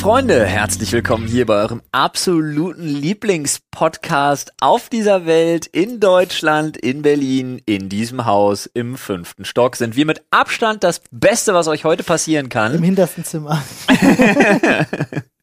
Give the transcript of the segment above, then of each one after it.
Freunde, herzlich willkommen hier bei eurem absoluten Lieblingspodcast auf dieser Welt, in Deutschland, in Berlin, in diesem Haus im fünften Stock. Sind wir mit Abstand das Beste, was euch heute passieren kann. Im hintersten Zimmer.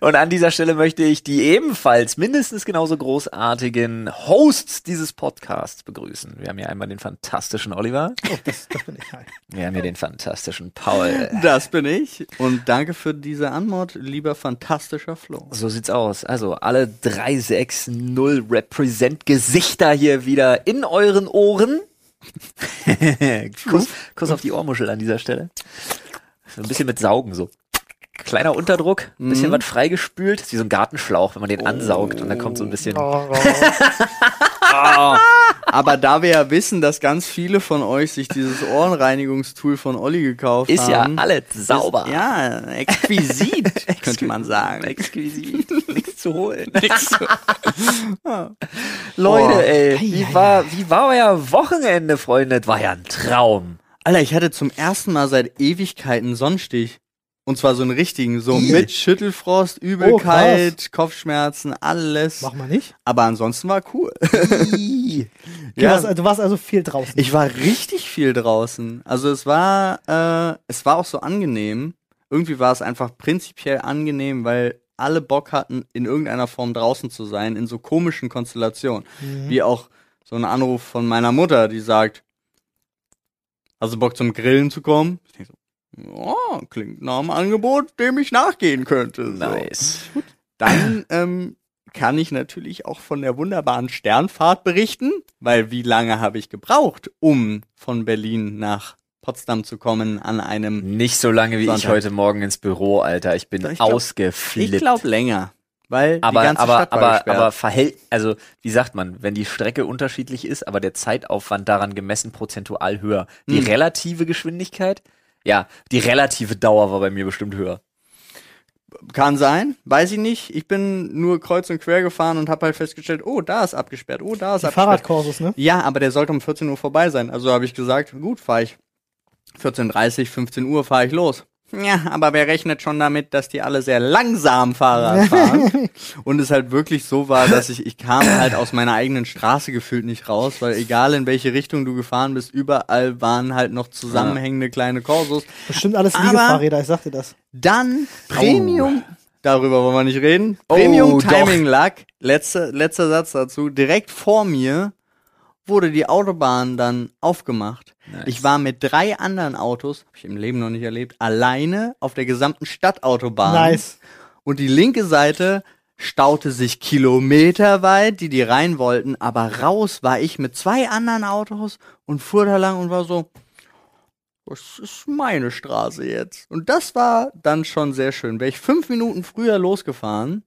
Und an dieser Stelle möchte ich die ebenfalls mindestens genauso großartigen Hosts dieses Podcasts begrüßen. Wir haben hier einmal den fantastischen Oliver. Oh, das, das bin ich. Hi. Wir haben hier den fantastischen Paul. Das bin ich. Und danke für diese Anmod, lieber fantastischer Flo. So sieht's aus. Also alle 360 Represent Gesichter hier wieder in euren Ohren. Kuss, Kuss auf die Ohrmuschel an dieser Stelle. So ein bisschen mit Saugen so. Kleiner Unterdruck, ein bisschen Mhm. was freigespült. Ist wie so ein Gartenschlauch, wenn man den ansaugt und da kommt so ein bisschen. Oh, oh. Ah. Aber da wir ja wissen, dass ganz viele von euch sich dieses Ohrenreinigungstool von Olli gekauft Ist ja haben. alles sauber. Ist, ja, exquisit, könnte man sagen. Exquisit. Nichts zu holen. Ah. Leute, Oh. ey, wie war, wie war euer Wochenende, Freunde? Das war ja ein Traum. Alter, ich hatte zum ersten Mal seit Ewigkeiten Sonnenstich. Und zwar so einen richtigen, so mit Schüttelfrost, Übelkeit, Kopfschmerzen, alles. Mach mal nicht. Aber ansonsten war cool. Du, Ja. warst, du warst also viel draußen. Ich war richtig viel draußen. Also es war, äh, es war auch so angenehm. Irgendwie war es einfach prinzipiell angenehm, weil alle Bock hatten, in irgendeiner Form draußen zu sein, in so komischen Konstellationen. Wie auch so ein Anruf von meiner Mutter, die sagt, hast du Bock zum Grillen zu kommen? Ich ja, klingt nach einem Angebot, dem ich nachgehen könnte. So. Nice. Dann ähm, kann ich natürlich auch von der wunderbaren Sternfahrt berichten, weil wie lange habe ich gebraucht, um von Berlin nach Potsdam zu kommen an einem, Nicht so lange wie ich Sonntag. heute Morgen ins Büro, Alter. Ich bin Ich glaub- ausgeflippt. ich glaube länger, weil die aber, ganze aber, Stadt aber, gesperrt. aber verhält, also, wie sagt man, wenn die Strecke unterschiedlich ist, aber der Zeitaufwand daran gemessen prozentual höher. Die Hm. relative Geschwindigkeit? Ja, die relative Dauer war bei mir bestimmt höher. Kann sein, weiß ich nicht. Ich bin nur kreuz und quer gefahren und habe halt festgestellt, oh, da ist abgesperrt, oh, da ist Die abgesperrt. Fahrradkursus, ne? Ja, aber der sollte um 14 Uhr vorbei sein. Also habe ich gesagt, gut, fahre ich 14.30, 15 Uhr fahre ich los. Ja, aber wer rechnet schon damit, dass die alle sehr langsam Fahrrad fahren? Und es halt wirklich so war, dass ich, ich kam halt aus meiner eigenen Straße gefühlt nicht raus, weil egal in welche Richtung du gefahren bist, überall waren halt noch zusammenhängende kleine Korsos. Bestimmt alles Liegefahrräder, ich sag dir das. Dann Premium, darüber wollen wir nicht reden. Oh, Premium doch. Timing lag, letzter, letzter Satz dazu, direkt vor mir wurde die Autobahn dann aufgemacht. Nice. Ich war mit drei anderen Autos, habe ich im Leben noch nicht erlebt, alleine auf der gesamten Stadtautobahn. Nice. Und die linke Seite staute sich kilometerweit, die die rein wollten, aber raus war ich mit zwei anderen Autos und fuhr da lang und war so, das ist meine Straße jetzt. Und das war dann schon sehr schön. Wäre ich fünf Minuten früher losgefahren,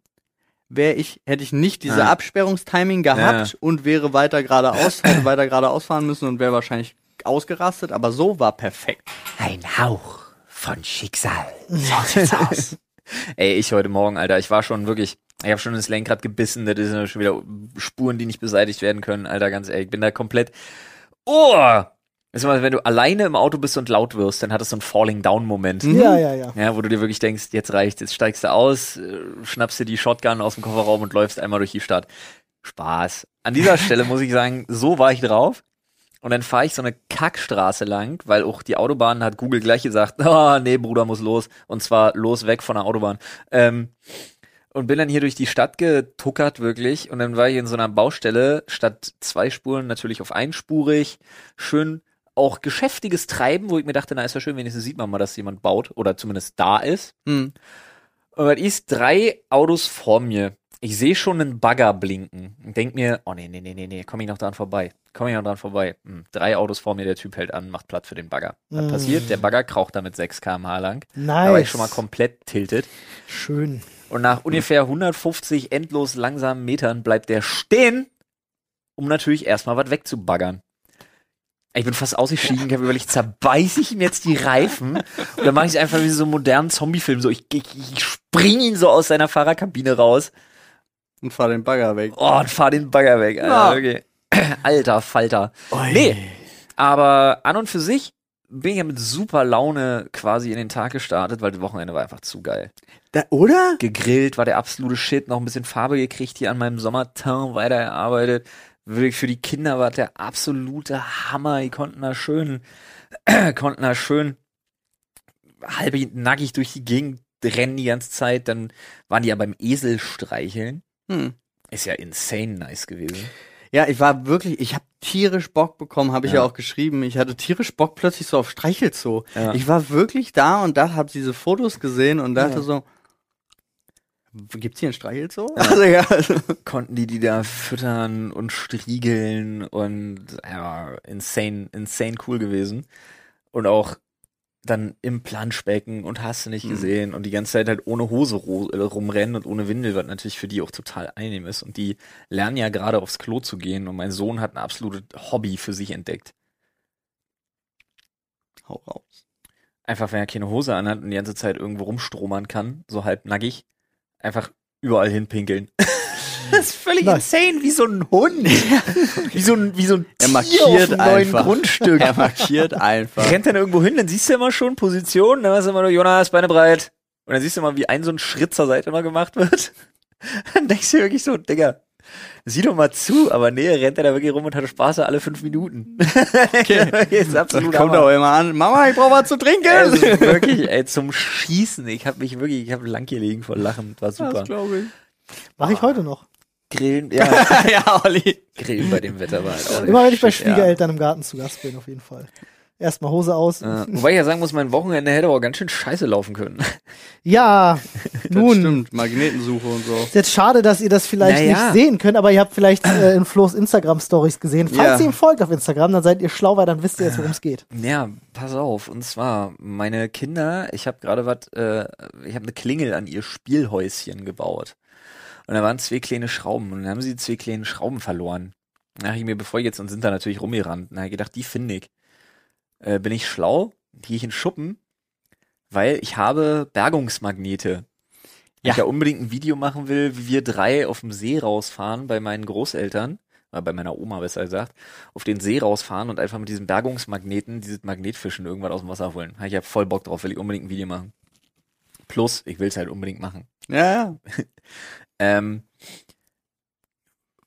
wäre ich, hätte ich nicht diese Ja. Absperrungstiming gehabt und wäre weiter geradeaus, hätte weiter geradeaus fahren müssen und wäre wahrscheinlich ausgerastet, aber so war perfekt. Ein Hauch von Schicksal. So sieht's aus. Ey, ich heute Morgen, Alter, ich war schon wirklich, ich habe schon ins Lenkrad gebissen, das sind schon wieder Spuren, die nicht beseitigt werden können, Alter, ganz ehrlich, ich bin da komplett, oh! Weißt du wenn du alleine im Auto bist und laut wirst, dann hat es so einen Falling-Down-Moment. Ja, ja, ja. Ja, wo du dir wirklich denkst, jetzt reicht's, jetzt steigst du aus, äh, schnappst dir die Shotgun aus dem Kofferraum und läufst einmal durch die Stadt. Spaß. An dieser Stelle muss ich sagen, so war ich drauf. Und dann fahre ich so eine Kackstraße lang, weil auch die Autobahn hat Google gleich gesagt, ah, nee, Bruder, muss los. Und zwar los weg von der Autobahn. Ähm, und bin dann hier durch die Stadt getuckert, wirklich. Und dann war ich in so einer Baustelle, statt zwei Spuren natürlich auf einspurig, schön auch geschäftiges Treiben, wo ich mir dachte, na, ist ja schön, wenigstens sieht man mal, dass jemand baut oder zumindest da ist. Hm. Und was ist drei Autos vor mir. Ich sehe schon einen Bagger blinken und denk mir, oh nee, nee, nee, nee, nee, komm ich noch dran vorbei. Komm ich noch dran vorbei. Hm, drei Autos vor mir, der Typ hält an, macht Platz für den Bagger. Was Mm. passiert? Der Bagger kraucht damit 6 km/h lang. Nice. Da war ich schon mal komplett tiltet. Schön. Und nach ungefähr 150 endlos langsamen Metern bleibt der stehen, um natürlich erstmal was wegzubaggern. Ich bin fast ausgestiegen, ich habe überlegt, zerbeiß ich ihm jetzt die Reifen und dann mache ich es einfach wie so einen modernen Zombie-Film. So, ich, ich, ich spring ihn so aus seiner Fahrerkabine raus Und fahr den Bagger weg. oh, und fahr den Bagger weg. Alter, okay. Alter Falter. Nee, aber an und für sich bin ich ja mit super Laune quasi in den Tag gestartet, weil das Wochenende war einfach zu geil. Da, oder? gegrillt, war der absolute Shit, noch ein bisschen Farbe gekriegt hier an meinem Sommerteint weitergearbeitet. Wirklich für die Kinder war der absolute Hammer. Die konnten da schön, konnten da schön halb nackig durch die Gegend rennen die ganze Zeit. Dann waren die ja beim Esel streicheln. Hm. Ist ja insane nice gewesen. Ja, ich war wirklich, ich habe tierisch Bock bekommen, habe ich ja. Ja. auch geschrieben. Ich hatte tierisch Bock plötzlich so auf Streichelzoo. Ja. Ich war wirklich da und da habe diese Fotos gesehen und dachte Ja. so, gibt's hier ein Streichelzoo? Also, ja. Konnten die die da füttern und striegeln und ja, insane, insane cool gewesen. Und auch dann im Planschbecken und hast du nicht Mhm. gesehen und die ganze Zeit halt ohne Hose äh, rumrennen und ohne Windel, was natürlich für die auch total angenehm ist. Und die lernen ja gerade aufs Klo zu gehen und mein Sohn hat ein absolutes Hobby für sich entdeckt. Hau raus. Einfach, wenn er keine Hose anhat und die ganze Zeit irgendwo rumstromern kann, so halb nackig, einfach überall hinpinkeln. das ist völlig Nice. insane, wie so ein Hund. wie so ein, wie so ein Er Tier markiert auf einem neuen einfach. Grundstück. Er markiert einfach. rennt dann irgendwo hin, dann siehst du immer schon Position, dann du immer nur, Jonas, Beine breit. Und dann siehst du mal, wie ein so ein Schritt zur Seite immer gemacht wird. Dann denkst du wirklich so, Digga, sieh doch mal zu, aber nee, rennt er da wirklich rum und hat Spaß alle fünf Minuten. Okay. ist absolut kommt auch immer an, Mama, ich brauche was zu trinken. Es ist wirklich, ey, zum Schießen. Ich habe mich wirklich, ich habe lang gelegen vor Lachen. War super. Das glaube ich. Mache ich heute noch. Grillen, ja, ja, Olli. Grillen bei dem Wetter war halt auch Immer wenn ich bei shit, ja. Schwiegereltern im Garten zu Gast bin, auf jeden Fall. Erstmal Hose aus. Ja. Wobei ich ja sagen muss, mein Wochenende hätte aber ganz schön scheiße laufen können. Ja, Das nun. stimmt, Magnetensuche und so. Ist jetzt schade, dass ihr das vielleicht Naja. nicht sehen könnt, aber ihr habt vielleicht äh, in Flo's Instagram-Stories gesehen. Falls Ja. ihr ihm folgt auf Instagram, dann seid ihr schlau, weil dann wisst ihr jetzt, worum es geht. Ja, pass auf. Und zwar, meine Kinder, ich habe gerade was, äh, ich habe eine Klingel an ihr Spielhäuschen gebaut. Und da waren zwei kleine Schrauben. Und dann haben sie zwei kleine Schrauben verloren. Dann dachte ich mir, bevor jetzt und sind da natürlich rumgerannt. Habe ich gedacht, die finde ich. Äh, bin ich schlau, gehe ich in Schuppen, weil ich habe Bergungsmagnete. Weil Ich ja unbedingt ein Video machen will, wie wir drei auf dem See rausfahren bei meinen Großeltern, oder bei meiner Oma besser gesagt, auf den See rausfahren und einfach mit diesen Bergungsmagneten, dieses Magnetfischen irgendwann aus dem Wasser holen. Habe ich ja voll Bock drauf, will ich unbedingt ein Video machen. Plus, ich will es halt unbedingt machen. Ja, ja. Ähm,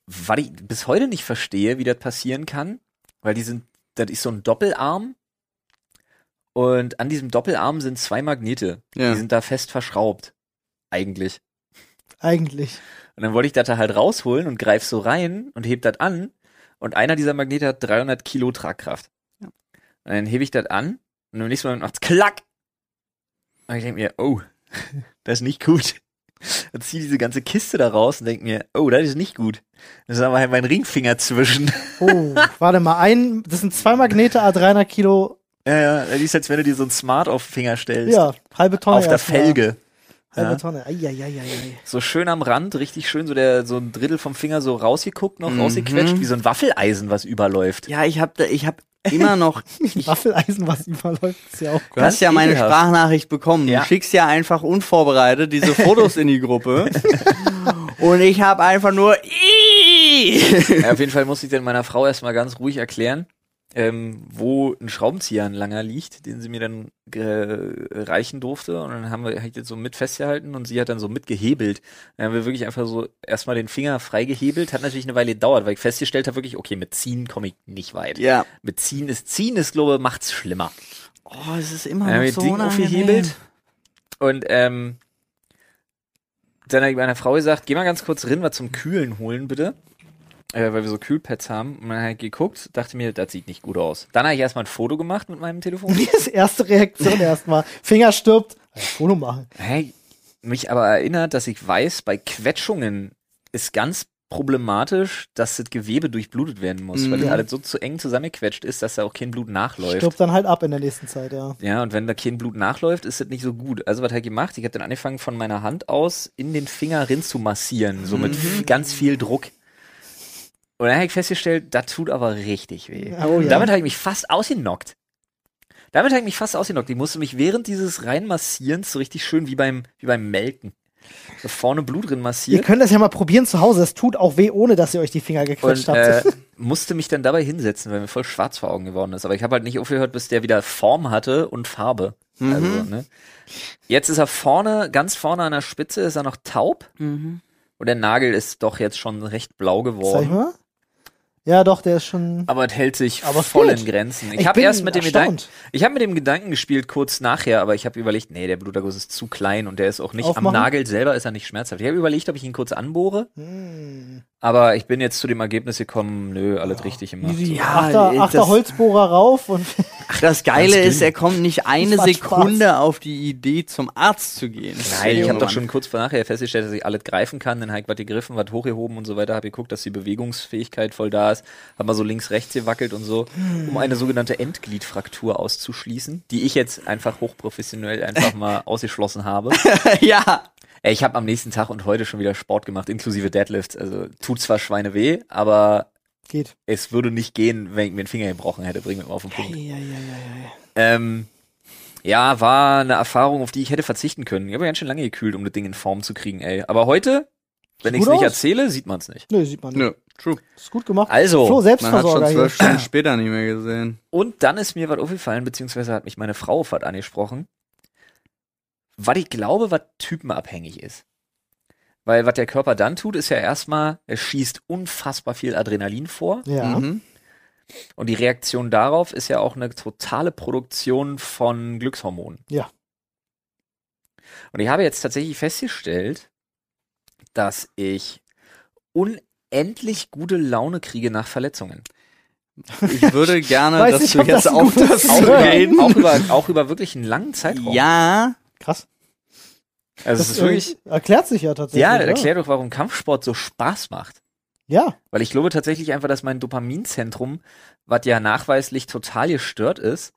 was ich bis heute nicht verstehe, wie das passieren kann, weil die sind, das ist so ein Doppelarm und an diesem Doppelarm sind zwei Magnete. Ja. Die sind da fest verschraubt. Eigentlich. Eigentlich. Und dann wollte ich das da halt rausholen und greif so rein und heb das an und einer dieser Magnete hat 300 Kilo Tragkraft. Ja. Und dann hebe ich das an und im nächsten Moment macht's klack. Und ich denke mir, oh, das ist nicht gut. Dann zieh diese ganze Kiste da raus und denk mir, oh, das ist nicht gut. Das ist aber halt mein Ringfinger zwischen. Oh, warte mal, ein, das sind zwei Magnete, a 300 Kilo, Ja, ja, das ist, als wenn du dir so ein Smart auf den Finger stellst. ja, halbe Tonne. auf der. Felge. Halbe Ja. Tonne, eieieiei. So schön am Rand, richtig schön, so der, so ein Drittel vom Finger so rausgeguckt, noch Mhm. rausgequetscht, wie so ein Waffeleisen, was überläuft. Ja, ich hab da, ich hab immer noch, Waffeleisen, was überläuft, ist ja auch du hast ja meine ekelhaft. Sprachnachricht bekommen. Ja. Du schickst ja einfach unvorbereitet diese Fotos in die Gruppe. Und ich habe einfach nur, Ja, auf jeden Fall musste ich dann meiner Frau erstmal ganz ruhig erklären, ähm, wo ein Schraubenzieher ein langer liegt, den sie mir dann äh, reichen durfte. Und dann haben wir halt jetzt so mit festgehalten und sie hat dann so mitgehebelt. Dann haben wir wirklich einfach so erstmal den Finger freigehebelt. Hat natürlich eine Weile gedauert, weil ich festgestellt habe, wirklich, okay, mit Ziehen komme ich nicht weit. ja. Mit Ziehen ist, Ziehen ist, glaube ich, macht's schlimmer. Oh, es ist immer Dann noch so Ding unangenehm. aufgehebelt. Und ähm, dann habe ich meiner Frau gesagt, geh mal ganz kurz rein, was zum Kühlen holen, bitte. Äh, weil wir so Kühlpads haben. Und dann habe ich geguckt, dachte mir, das sieht nicht gut aus. Dann habe ich erstmal ein Foto gemacht mit meinem Telefon. Das erste Reaktion erstmal. Finger stirbt, ein Foto machen. hey, mich aber erinnert, dass ich weiß, bei Quetschungen ist ganz problematisch, dass das Gewebe durchblutet werden muss, weil Mhm. das alles so zu eng zusammengequetscht ist, dass da auch kein Blut nachläuft. Stirbt dann halt ab in der nächsten Zeit, ja. Ja, und wenn da kein Blut nachläuft, ist das nicht so gut. Also was habe ich gemacht? Ich habe dann angefangen, von meiner Hand aus in den Finger rin zu massieren, so mit f- ganz viel Druck. Und dann habe ich festgestellt, das tut aber richtig weh. Oh ja. Damit habe ich mich fast ausgenockt. Damit habe ich mich fast ausgenockt. Ich musste mich während dieses Reinmassierens so richtig schön wie beim, wie beim Melken. So vorne Blut drin Ihr massiert. könnt das ja mal probieren zu Hause. Es tut auch weh, ohne dass ihr euch die Finger gequetscht Und habt. äh, musste mich dann dabei hinsetzen, weil mir voll schwarz vor Augen geworden ist. Aber ich habe halt nicht aufgehört, bis der wieder Form hatte und Farbe. Mhm. Also, ne? Jetzt ist er vorne, ganz vorne an der Spitze, ist er noch taub. Mhm. Und der Nagel ist doch jetzt schon recht blau Sag ich geworden. mal? Ja, doch, der ist schon. Aber es hält sich Aber voll in Grenzen. Ich, Ich habe erst mit dem Gedanken, ich habe mit dem Gedanken gespielt kurz nachher, aber ich habe überlegt, nee, der Bluterguss ist zu klein und der ist auch nicht Aufmachen? am Nagel selber ist er nicht schmerzhaft. Ich habe überlegt, ob ich ihn kurz anbohre, Hm. aber ich bin jetzt zu dem Ergebnis gekommen, nö, alles richtig gemacht. Easy. Ja, achter, das- achter Holzbohrer rauf und Ach, das Geile ist, er kommt nicht eine Sekunde auf die Idee, zum Arzt zu gehen. Nein, ich habe doch schon kurz vor nachher festgestellt, dass ich alles greifen kann. Dann habe ich was gegriffen, was hochgehoben und so weiter. Habe geguckt, dass die Bewegungsfähigkeit voll da ist. Habe mal so links, rechts gewackelt und so, um eine sogenannte Endgliedfraktur auszuschließen, die ich jetzt einfach hochprofessionell einfach mal ausgeschlossen habe. ja. Ey, ich habe am nächsten Tag und heute schon wieder Sport gemacht, inklusive Deadlifts. Also tut zwar Schweine weh, aber geht. es würde nicht gehen, wenn ich mir den Finger gebrochen hätte. Bring mich mal auf den Punkt. Ja, ja, ja, ja. Ähm, ja, war eine Erfahrung, auf die ich hätte verzichten können. Ich habe ganz schön lange gekühlt, um das Ding in Form zu kriegen, ey. Aber heute, wenn ich es nicht aus. erzähle, sieht man es nicht. Nö, sieht man nicht. Nö, true. Ist gut gemacht. Also, Flo, Man hat schon hier. zwölf Stunden später nicht mehr gesehen. und dann ist mir was aufgefallen, beziehungsweise hat mich meine Frau auf was angesprochen, was ich glaube, was typenabhängig ist. Weil was der Körper dann tut, ist ja erstmal, er schießt unfassbar viel Adrenalin vor. Ja. Mhm. Und die Reaktion darauf ist ja auch eine totale Produktion von Glückshormonen. Ja. Und ich habe jetzt tatsächlich festgestellt, dass ich unendlich gute Laune kriege nach Verletzungen. Ich würde gerne, Weiß dass nicht, du jetzt das auf das Auch über, reden. auch, über, auch über wirklich einen langen Zeitraum. Ja, Krass. Also es ist wirklich, erklärt sich ja tatsächlich. ja, oder? erklär doch, warum Kampfsport so Spaß macht. Ja, Weil ich glaube tatsächlich einfach, dass mein Dopaminzentrum, was ja nachweislich total gestört ist,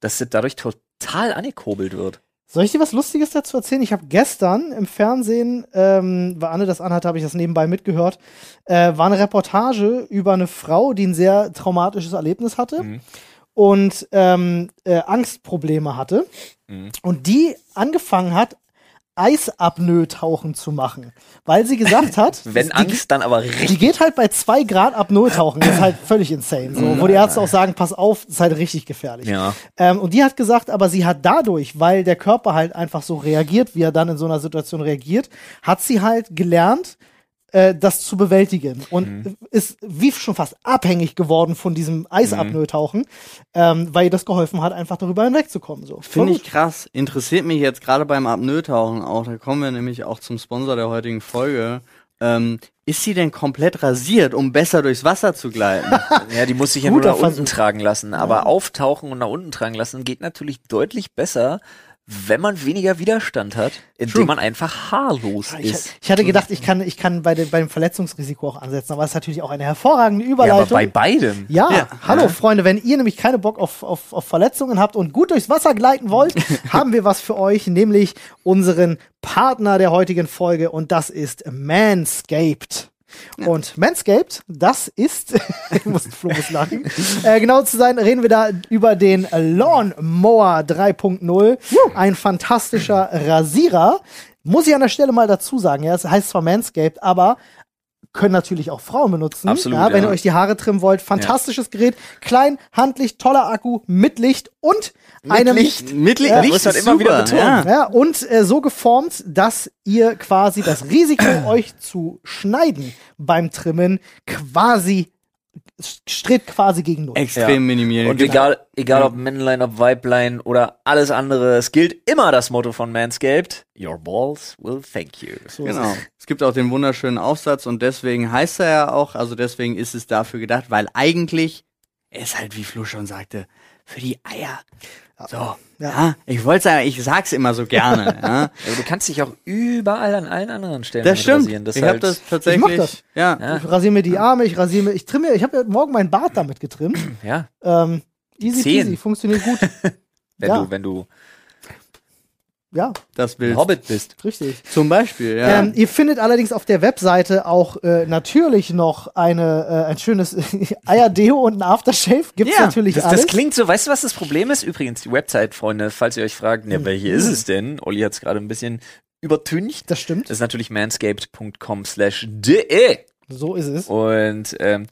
dass das dadurch total angekurbelt wird. Soll ich dir was Lustiges dazu erzählen? Ich habe gestern im Fernsehen, ähm, weil Anne das anhat, habe ich das nebenbei mitgehört, äh, war eine Reportage über eine Frau, die ein sehr traumatisches Erlebnis hatte Mhm. und ähm, äh, Angstprobleme hatte Mhm. und die angefangen hat, Eisapnoe-Tauchen zu machen, weil sie gesagt hat, Wenn die, Angst, dann aber richtig. die geht halt bei zwei Grad Apnoe tauchen. Das ist halt völlig insane. So, wo die Ärzte auch sagen, pass auf, das ist halt richtig gefährlich. Ja. Ähm, und die hat gesagt, aber sie hat dadurch, weil der Körper halt einfach so reagiert, wie er dann in so einer Situation reagiert, hat sie halt gelernt, äh, das zu bewältigen und ist wie schon fast abhängig geworden von diesem Eisapnoe-Tauchen, ähm, weil ihr das geholfen hat, einfach darüber hinwegzukommen. So. Finde ich krass. Interessiert mich jetzt gerade beim Apnoe-Tauchen auch. Da kommen wir nämlich auch zum Sponsor der heutigen Folge. Ähm, ist sie denn komplett rasiert, um besser durchs Wasser zu gleiten? Ja, die muss sich ja nur nach unten tragen lassen. Aber auftauchen und nach unten tragen lassen geht natürlich deutlich besser, wenn man weniger Widerstand hat, indem man einfach haarlos Ich, ist. ich hatte gedacht, ich kann, ich kann bei dem, beim Verletzungsrisiko auch ansetzen, aber es ist natürlich auch eine hervorragende Ja, aber Überleitung. bei beidem. Ja, Ja. hallo Freunde, wenn ihr nämlich keine Bock auf, auf, auf Verletzungen habt und gut durchs Wasser gleiten wollt, haben wir was für euch, nämlich unseren Partner der heutigen Folge und das ist Manscaped. Und Manscaped, das ist, ich muss Flo muss lachen, äh, genau zu sein, reden wir da über den Lawnmower 3.0, ein fantastischer Rasierer. Muss ich an der Stelle mal dazu sagen, ja, es heißt zwar Manscaped, aber können natürlich auch Frauen benutzen. Absolut, ja, wenn ja. ihr euch die Haare trimmen wollt. Fantastisches Gerät. Klein, handlich, toller Akku, mit Licht und einem Licht. Mittel Ja, Licht muss halt ist immer wieder ja. Ja, und äh, so geformt, dass ihr quasi das Risiko, euch zu schneiden beim Trimmen, quasi strebt quasi gegen null. Extrem Ja. minimieren. Und Gibt- egal, egal ob Männlein, ob Weiblein oder alles andere, es gilt immer das Motto von Manscaped. Your balls will thank you. So Genau. es. Es gibt auch den wunderschönen Aufsatz und deswegen heißt er ja auch, also deswegen ist es dafür gedacht, weil eigentlich ist halt, wie Flo schon sagte, für die Eier. So. Ja. Ja. ich wollte sagen, ich sag's immer so gerne. ja. Aber du kannst dich auch überall an allen anderen Stellen Das stimmt. rasieren. Das ich ist habe halt, das tatsächlich. Ich mach das. Ja. Ja. Ich rasiere mir die Arme, ich rasiere mir, ich trimme, ich habe morgen meinen Bart damit getrimmt. ja, Ähm, easy Zehen. peasy, funktioniert gut. wenn Ja. du, wenn du Ja, Das Bild. Hobbit bist. richtig. Zum Beispiel, ja. Ähm, ihr findet allerdings auf der Webseite auch äh, natürlich noch eine, äh, ein schönes Eierdeo und ein Aftershave. Gibt's Ja, natürlich Das, alles. das klingt so, weißt du, was das Problem ist? Übrigens, die Website, Freunde, falls ihr euch fragt, ja, welche ist es denn? Olli hat es gerade ein bisschen übertüncht. das stimmt. Das ist natürlich manscaped.com slash de. So ist es. Und ähm,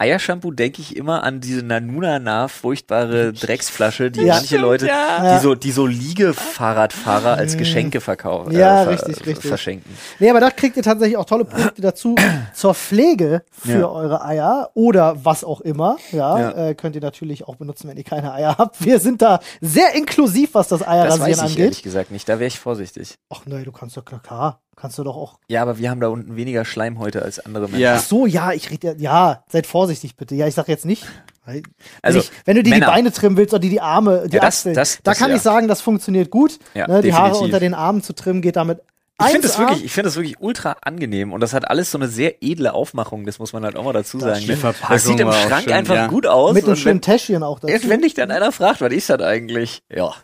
Eiershampoo denke ich immer an diese Nanuna furchtbare Drecksflasche, die Ja. manche Leute, Ja. die so die so Liegefahrradfahrer als Geschenke verkaufen, Ja, ver- richtig, richtig. verschenken. Nee, aber da kriegt ihr tatsächlich auch tolle Produkte dazu zur Pflege für Ja. eure Eier oder was auch immer. Ja, Ja. Äh, könnt ihr natürlich auch benutzen, wenn ihr keine Eier habt. Wir sind da sehr inklusiv, was das Das Eierrasieren weiß ich angeht. ehrlich gesagt nicht. Da wäre ich vorsichtig. Ach nee, du kannst doch klar, kannst du doch auch. Ja, aber wir haben da unten weniger Schleimhäute als andere Menschen. Ja. Ach so, ja, ich rede ja, ja, seid vorsichtig bitte. Ja, ich sag jetzt nicht. Wenn, Also, ich, wenn du dir Männer. die Beine trimmen willst oder die, die Arme, die Ja, das- Achseln, das- da das kann ja. ich sagen, das funktioniert gut. Ja, ne, die Haare unter den Armen zu trimmen geht damit Ich finde es 1A. wirklich, ich finde es wirklich ultra angenehm und das hat alles so eine sehr edle Aufmachung, das muss man halt auch mal dazu sagen. Ne? Verpackung Das sieht im Schrank schön, einfach ja. gut aus. mit einem schönen Täschchen auch dazu. wenn dich dann einer fragt, was ist das eigentlich? Ja.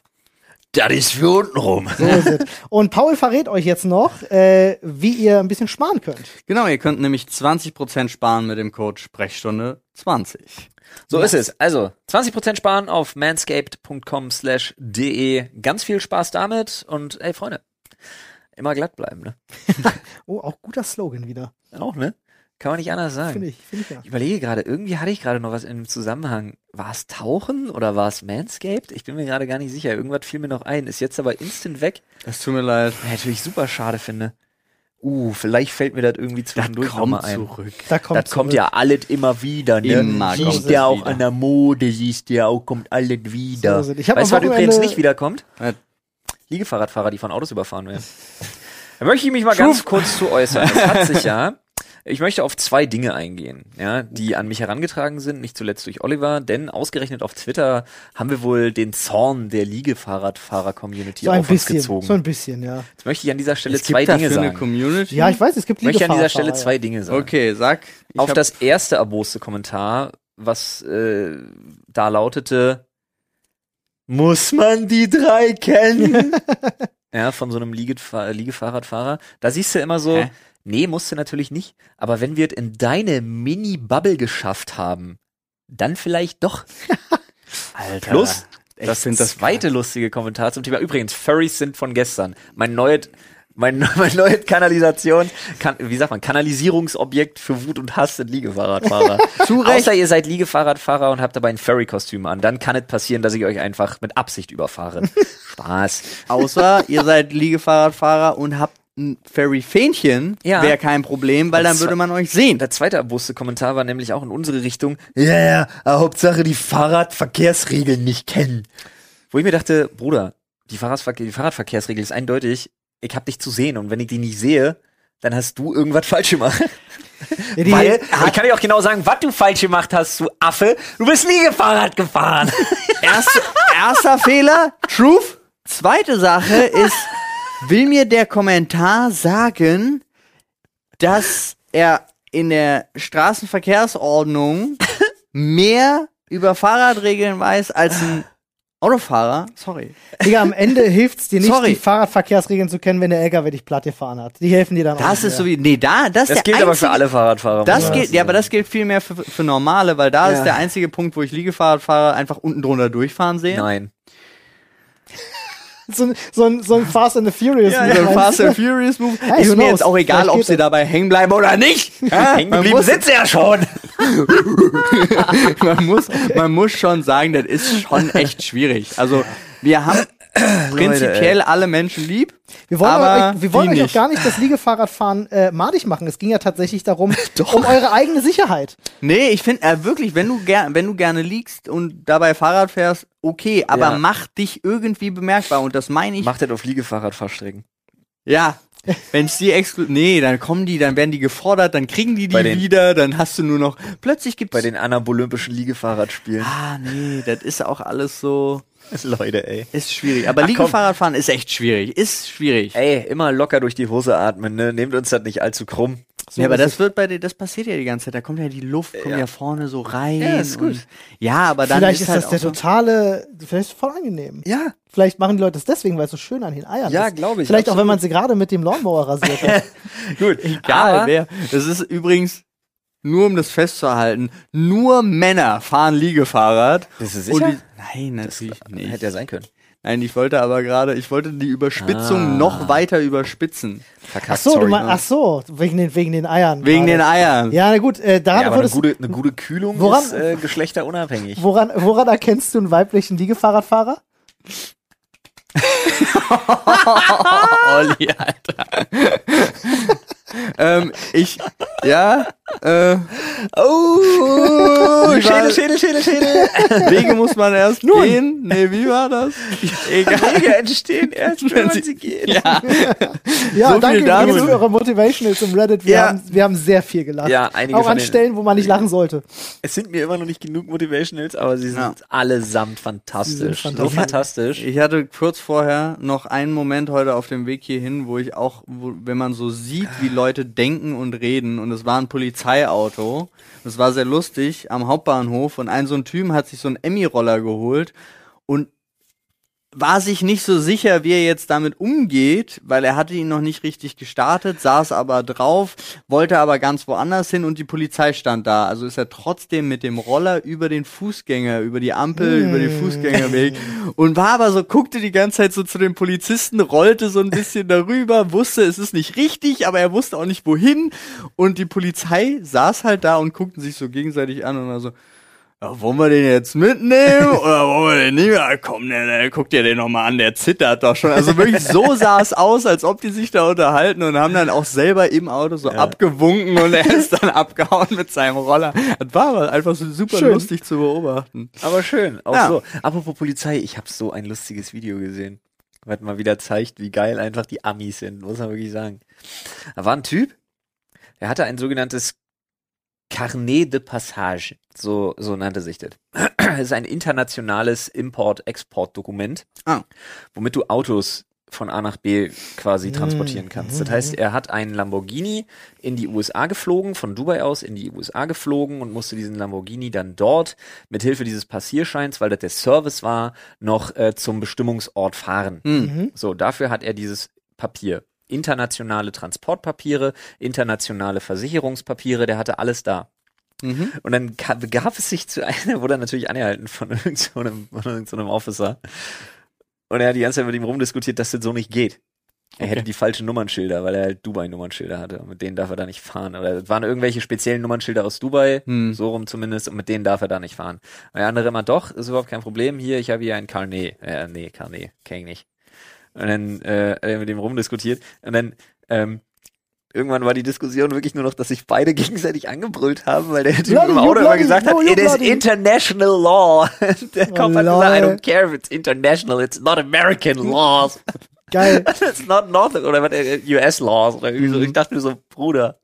Das ist für unten rum. So ist es. Und Paul verrät euch jetzt noch, äh, wie ihr ein bisschen sparen könnt. Genau, ihr könnt nämlich 20% sparen mit dem Code Sprechstunde 20. So ist es. Also 20% sparen auf manscaped.com slash de. Ganz viel Spaß damit und ey Freunde, immer glatt bleiben, ne? Oh, auch guter Slogan wieder. Auch, ne? Kann man nicht anders sagen. Finde ich, finde ich ja. Ich überlege gerade, irgendwie hatte ich gerade noch was im Zusammenhang. War es Tauchen oder war es Manscaped? Ich bin mir gerade gar nicht sicher. Irgendwas fiel mir noch ein. Ist jetzt aber instant weg. Es tut mir leid. Was ich natürlich super schade finde. Uh, vielleicht fällt mir das irgendwie zwischendurch nochmal ein. zurück. Da kommt Das kommt zurück. ja alles immer wieder, ne? Immer kommt siehst es ja auch wieder. an der Mode, siehst ja auch, kommt alles wieder. So weißt du, was übrigens nicht wiederkommt? Liegefahrradfahrer, die von Autos überfahren werden. Da möchte ich mich mal ganz kurz zu äußern. Es hat sich ja, ich möchte auf zwei Dinge eingehen, ja, die an mich herangetragen sind, nicht zuletzt durch Oliver, denn ausgerechnet auf Twitter haben wir wohl den Zorn der Liegefahrradfahrer-Community so ein auf uns bisschen, gezogen. so ein bisschen, ja. Jetzt möchte ich an dieser Stelle Es zwei gibt dafür Dinge eine sagen. Community. Ja, ich weiß, es gibt Ich möchte an dieser Liegefahrradfahrer, Stelle zwei ja. Dinge sagen. Okay, sag. Ich auf das erste erboste Kommentar, was äh, da lautete, muss man die drei kennen? ja, von so einem Liegefahr Liegefahrradfahrer. Da siehst du immer so, Hä? Nee, musst du natürlich nicht. Aber wenn wir es in deine Mini-Bubble geschafft haben, dann vielleicht doch. Alter. Plus, das find das zweite lustige Kommentar zum Thema. Übrigens, Furries sind von gestern. Mein neues, mein, mein neues Kanalisation, kan, wie sagt man, Kanalisierungsobjekt für Wut und Hass sind Liegefahrradfahrer. Zu Recht. Außer ihr seid Liegefahrradfahrer und habt dabei ein Furry-Kostüm an. Dann kann es passieren, dass ich euch einfach mit Absicht überfahre. Spaß. Außer ihr seid Liegefahrradfahrer und habt ein Ferry-Fähnchen, Ja. wäre kein Problem, weil dann würde man euch sehen. Der zweite erboste Kommentar war nämlich auch in unsere Richtung. Ja, ja, aber Hauptsache die Fahrradverkehrsregeln nicht kennen. Wo ich mir dachte, Bruder, die, Fahrradverke die Fahrradverkehrsregel ist eindeutig, ich hab dich zu sehen und wenn ich die nicht sehe, dann hast du irgendwas falsch gemacht. Ja, Weil, ich kann dir auch genau sagen, was du falsch gemacht hast, du Affe. Du bist nie Fahrrad gefahren. Erste, erster Fehler, Truth. Zweite Sache ist, will mir der Kommentar sagen, dass er in der Straßenverkehrsordnung mehr über Fahrradregeln weiß als ein Autofahrer. Sorry. Digga, am Ende hilft's dir nicht, Sorry. die Fahrradverkehrsregeln zu kennen, wenn der LKW dich platt gefahren hat. Die helfen dir dann auch Das nicht ist so mehr. wie, nee, da, das, Das ist der gilt einzige, aber für alle Fahrradfahrer. Das gilt, ja, aber das gilt viel mehr für, für normale, weil da Ja. ist der einzige Punkt, wo ich Liegefahrradfahrer einfach unten drunter durchfahren sehe. Nein. So, ein- so, ein, so ein Fast and the Furious. Ja, Move, so ein meinst Fast and Furious Move. Hey, ist mir jetzt auch egal, ob sie dabei hängen bleiben oder nicht. Ja, Hängen geblieben sind sie ja schon. man, muss, man muss schon sagen, das ist schon echt schwierig. Also, wir haben prinzipiell alle Menschen lieb. Wir wollen, aber euch, wir wollen euch auch gar nicht das Liegefahrradfahren äh, madig machen. Es ging ja tatsächlich darum, um eure eigene Sicherheit. Nee, ich finde äh, wirklich, wenn du, ger wenn du gerne liegst und dabei Fahrrad fährst, okay, aber Ja. mach dich irgendwie bemerkbar. Und das meine ich Macht das auf Liegefahrradfahrstrecken. Ja. Wenn's die exklu nee, dann kommen die, dann werden die gefordert, dann kriegen die die den- wieder, dann hast du nur noch plötzlich gibt's Bei den anabolympischen Liegefahrradspielen. Ah, nee, das ist auch alles so Leute, ey. ist schwierig, aber. Liegefahrradfahren ist echt schwierig, ist schwierig. Ey, immer locker durch die Hose atmen, ne? Nehmt uns das nicht allzu krumm. So ja, aber das wird bei dir, das passiert ja die ganze Zeit. Da kommt ja die Luft, kommt ja, Ja. vorne so rein. Ja, ist gut. und- Ja, aber dann Vielleicht ist, ist halt das der totale, vielleicht ist es voll angenehm. Ja. Vielleicht machen die Leute das deswegen, weil es so schön an den Eiern Ja, ist. glaube ich, Vielleicht auch, wenn absolut. man sie gerade mit dem Lawnmower rasiert hat. Gut. egal Aber- wer. Das ist übrigens nur um das festzuhalten, nur Männer fahren Liegefahrrad. Du Und sicher? die, nein, natürlich nicht. Hätte ja sein können. Nein, ich wollte aber gerade, ich wollte die Überspitzung Ah. noch weiter überspitzen. Ach Verkackt, so, du sorry. meinst, ach so, wegen den, wegen den Eiern. Wegen den gerade. Eiern. Ja, na gut, äh, daran ja, aber eine gute, eine gute Kühlung Woran- ist äh, geschlechterunabhängig. woran, woran erkennst du einen weiblichen Liegefahrradfahrer? Olli, Alter. Ähm, ich, ja, äh, Oh, Schädel, Schädel, Schädel, Schädel. Wege muss man erst gehen. Nee, wie war das? Egal. Wege entstehen erst, wenn Wenn sie- sie geht. Ja, Ja, So danke übrigens für eure Motivationals im Reddit. Wir, Ja. haben, wir haben sehr viel gelacht. Ja, einige Auch an Stellen, wo man nicht lachen sollte. Es sind mir immer noch nicht genug Motivationals, aber sie sind Ja. allesamt fantastisch. sind So fantastisch. fantastisch. Ich hatte kurz vorher noch einen Moment heute auf dem Weg hierhin, wo ich auch, wo, wenn man so sieht, wie Leute denken und reden, und es war ein Polizeiauto, das war sehr lustig am Hauptbahnhof, und ein so ein Typ hat sich so einen Emmy-Roller geholt. Und war sich nicht so sicher, wie er jetzt damit umgeht, weil er hatte ihn noch nicht richtig gestartet, saß aber drauf, wollte aber ganz woanders hin und die Polizei stand da. Also ist er trotzdem mit dem Roller über den Fußgänger, über die Ampel, über den Fußgängerweg und war aber so, guckte die ganze Zeit so zu den Polizisten, rollte so ein bisschen darüber, wusste, es ist nicht richtig, aber er wusste auch nicht wohin und die Polizei saß halt da und guckten sich so gegenseitig an und war so, ja, wollen wir den jetzt mitnehmen oder wollen wir den nicht mehr? Komm, der, der, guck dir den nochmal an, der zittert doch schon. Also wirklich so sah es aus, als ob die sich da unterhalten und haben dann auch selber im Auto so abgewunken und er ist dann abgehauen mit seinem Roller. Das war aber einfach so super Schön. lustig zu beobachten. Aber schön, auch Ja. so. Apropos Polizei, ich habe so ein lustiges Video gesehen, was mal wieder zeigt, wie geil einfach die Amis sind, muss man wirklich sagen. Da war ein Typ, der hatte ein sogenanntes Carnet de Passage, so, so nannte sich das. Das ist ein internationales Import-Export-Dokument, Ah. womit du Autos von A nach B quasi Mm, transportieren kannst. Das heißt, er hat einen Lamborghini in die USA geflogen, von Dubai aus in die USA geflogen und musste diesen Lamborghini dann dort mit Hilfe dieses Passierscheins, weil das der Service war, noch äh, zum Bestimmungsort fahren. Hm. Mhm. So, dafür hat er dieses Papier. Internationale Transportpapiere, internationale Versicherungspapiere, der hatte alles da. Mhm. Und dann begab es sich zu einer, wurde natürlich angehalten von irgendeinem so von irgend so Officer. Und er hat die ganze Zeit mit ihm rumdiskutiert, dass das so nicht geht. Er Okay. hätte die falschen Nummernschilder, weil er halt Dubai-Nummernschilder hatte. Und mit denen darf er da nicht fahren. Oder es waren irgendwelche speziellen Nummernschilder aus Dubai, Hm. so rum zumindest, und mit denen darf er da nicht fahren. Und der andere immer, doch, ist überhaupt kein Problem. Hier, ich habe hier ein Carnet. Äh, nee, Carnet, kenn ich nicht. Und dann äh, mit dem rumdiskutiert. Und dann ähm, irgendwann war die Diskussion wirklich nur noch, dass sich beide gegenseitig angebrüllt haben, weil der Typ Bloody, im Auto immer gesagt hat, it is bloody." international law. der Kopf hat gesagt, I don't care if it's international, it's not American laws. Geil. it's not North oder was, äh, US laws oder irgendwie so. Ich dachte mir so, Bruder.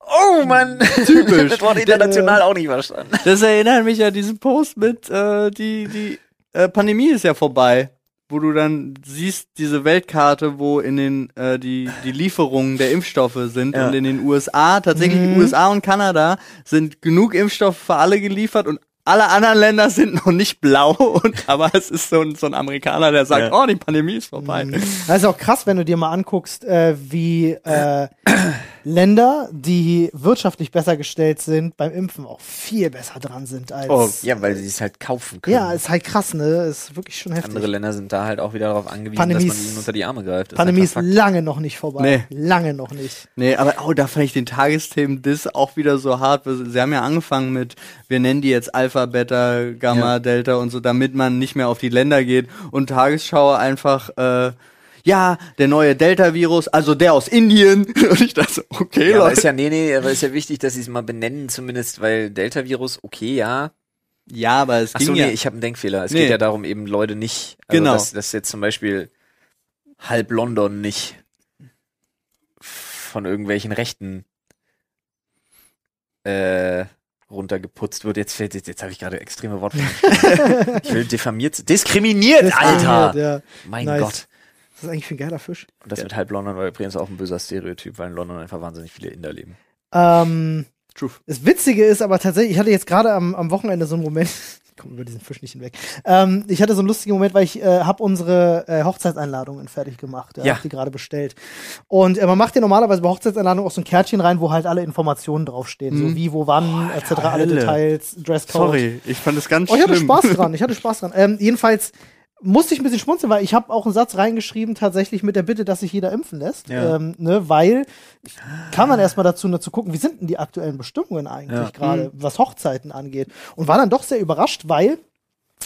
Oh Mann, Typisch. das Wort international auch nicht verstanden. Das erinnert mich an diesen Post mit, äh, die, die äh, Pandemie ist ja vorbei. Wo du dann siehst, diese Weltkarte, wo in den äh, die, die Lieferungen der Impfstoffe sind Ja. und in den USA, tatsächlich Mhm. USA und Kanada, sind genug Impfstoffe für alle geliefert und alle anderen Länder sind noch nicht blau, und, aber es ist so ein, so ein Amerikaner, der sagt, Ja. oh, die Pandemie ist vorbei. Das ist auch krass, wenn du dir mal anguckst, äh, wie äh, Länder, die wirtschaftlich besser gestellt sind, beim Impfen auch viel besser dran sind als. Oh, Ja, weil sie es halt kaufen können. Ja, ist halt krass, ne? Ist wirklich schon heftig. Andere Länder sind da halt auch wieder darauf angewiesen, Pandemie dass man ist- ihnen unter die Arme greift. Das Pandemie ist halt lange noch nicht vorbei. Nee. Lange noch nicht. Nee, aber oh, da fand ich den Tagesthemen das auch wieder so hart. Sie haben ja angefangen mit, wir nennen die jetzt Alpha, Beta, Gamma, Ja. Delta und so, damit man nicht mehr auf die Länder geht. Und Tagesschau einfach, äh, ja, der neue Delta-Virus, also der aus Indien. Und ich dachte, okay, Ja, aber Leute. ist ja, nee, nee, aber ist ja wichtig, dass sie es mal benennen, zumindest, weil Delta-Virus, okay, ja. ja, aber es Ach ging so, nee, ja. ich habe einen Denkfehler. Es Nee. geht ja darum, eben Leute nicht, also Genau. dass, dass jetzt zum Beispiel halb London nicht von irgendwelchen Rechten äh, runtergeputzt wird. Jetzt fällt jetzt, jetzt habe ich gerade extreme Worte. ich will diffamiert, diskriminiert, Alter. Ja. Mein Nice. Gott. Das ist eigentlich für ein geiler Fisch. Und das mit halb London war übrigens auch ein böser Stereotyp, weil in London einfach wahnsinnig viele Inder leben. Ähm, Truth. das Witzige ist aber tatsächlich, ich hatte jetzt gerade am, am Wochenende so einen Moment, ich komme über diesen Fisch nicht hinweg. Ähm, ich hatte so einen lustigen Moment, weil ich äh, habe unsere äh, Hochzeitseinladungen fertig gemacht. Ja, Ja. Hab die gerade bestellt. Und äh, man macht ja normalerweise bei Hochzeitseinladungen auch so ein Kärtchen rein, wo halt alle Informationen draufstehen. So wie, wo, wann, etc. Alle. Details, Dresscode. Sorry, ich fand es ganz Oh, ich hatte. Spaß dran. Ich hatte Spaß dran. Ähm, jedenfalls musste ich ein bisschen schmunzeln, weil ich habe auch einen Satz reingeschrieben, tatsächlich mit der Bitte, dass sich jeder impfen lässt. Ja. Ähm, ne, weil kann man erstmal dazu nur zu gucken, wie sind denn die aktuellen Bestimmungen eigentlich Ja. gerade, was Hochzeiten angeht. Und war dann doch sehr überrascht, weil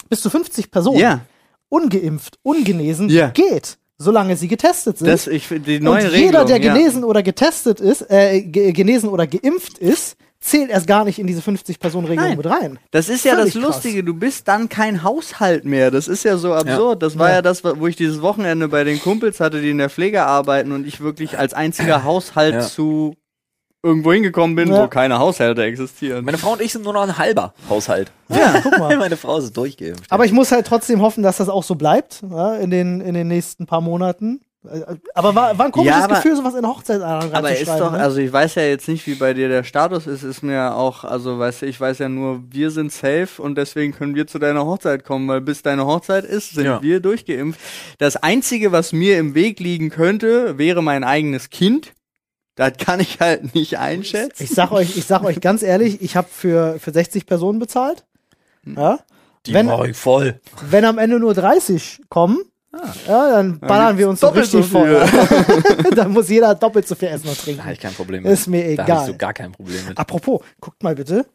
bis zu 50 Personen Ja, ungeimpft, ungenesen Ja. geht, solange sie getestet sind. das, ich, die neue und jeder, Regelung, der ja. genesen oder getestet ist, äh, ge genesen oder geimpft ist, zählt erst gar nicht in diese 50-Personen-Regelung Nein. mit rein. Das ist ja Völlig das krass. Lustige, du bist dann kein Haushalt mehr. Das ist ja so absurd. Das war Ja. ja. das, wo ich dieses Wochenende bei den Kumpels hatte, die in der Pflege arbeiten und ich wirklich als einziger Haushalt Ja. zu irgendwo hingekommen bin, Ja. wo keine Haushalte existieren. Meine Frau und ich sind nur noch ein halber Haushalt. Ja, guck mal. Meine Frau ist durchgeimpft. Aber ich muss halt trotzdem hoffen, dass das auch so bleibt ja, in, den, in den nächsten paar Monaten. Aber war, war ein komisches Ja, aber- Gefühl, sowas in Hochzeit. Aber ist doch, ne? also ich weiß ja jetzt nicht, wie bei dir der Status ist, ist mir auch, also weißt du, ich weiß ja nur, wir sind safe und deswegen können wir zu deiner Hochzeit kommen, weil bis deine Hochzeit ist, sind Ja. wir durchgeimpft. Das Einzige, was mir im Weg liegen könnte, wäre mein eigenes Kind. Das kann ich halt nicht einschätzen. Ich sag euch, ich sag euch ganz ehrlich, ich habe für, für 60 Personen bezahlt. Ja? die wenn- war ich voll. Wenn am Ende nur 30 kommen, ja, dann ballern wir uns doppelt richtig so voll. dann muss jeder doppelt so viel essen und Da trinken. habe ich kein Problem mit. Ist mir Da habe ich egal. so gar kein Problem mit. Apropos, guckt mal bitte,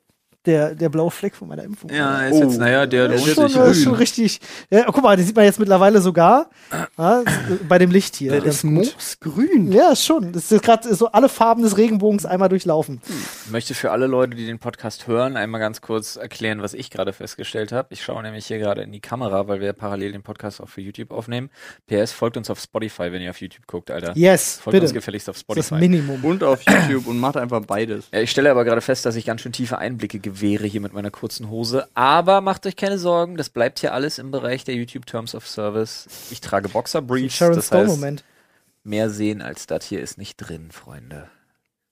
der, der blaue Fleck von meiner Impfung. Ja, ist jetzt, Oh. naja, der lohnt ist schon, sich. ist schon richtig. Ja, guck mal, den sieht man jetzt mittlerweile sogar ja, bei dem Licht hier. Das Ganz ist moosgrün. Ja, schon. Das ist gerade so alle Farben des Regenbogens einmal durchlaufen. Ich möchte für alle Leute, die den Podcast hören, einmal ganz kurz erklären, was ich gerade festgestellt habe. Ich schaue nämlich hier gerade in die Kamera, weil wir parallel den Podcast auch für YouTube aufnehmen. PS, folgt uns auf Spotify, wenn ihr auf YouTube guckt, Alter. Yes, Folgt uns bitte. gefälligst auf Das ist das Spotify. Minimum. Und auf YouTube und macht einfach beides. Ja, ich stelle aber gerade fest, dass ich ganz schön tiefe Einblicke gewähre hier mit meiner kurzen Hose. Aber macht euch keine Sorgen, das bleibt hier alles im Bereich der YouTube Terms of Service. Ich trage Boxer Briefs, das heißt, Moment. mehr sehen als das hier ist nicht drin, Freunde.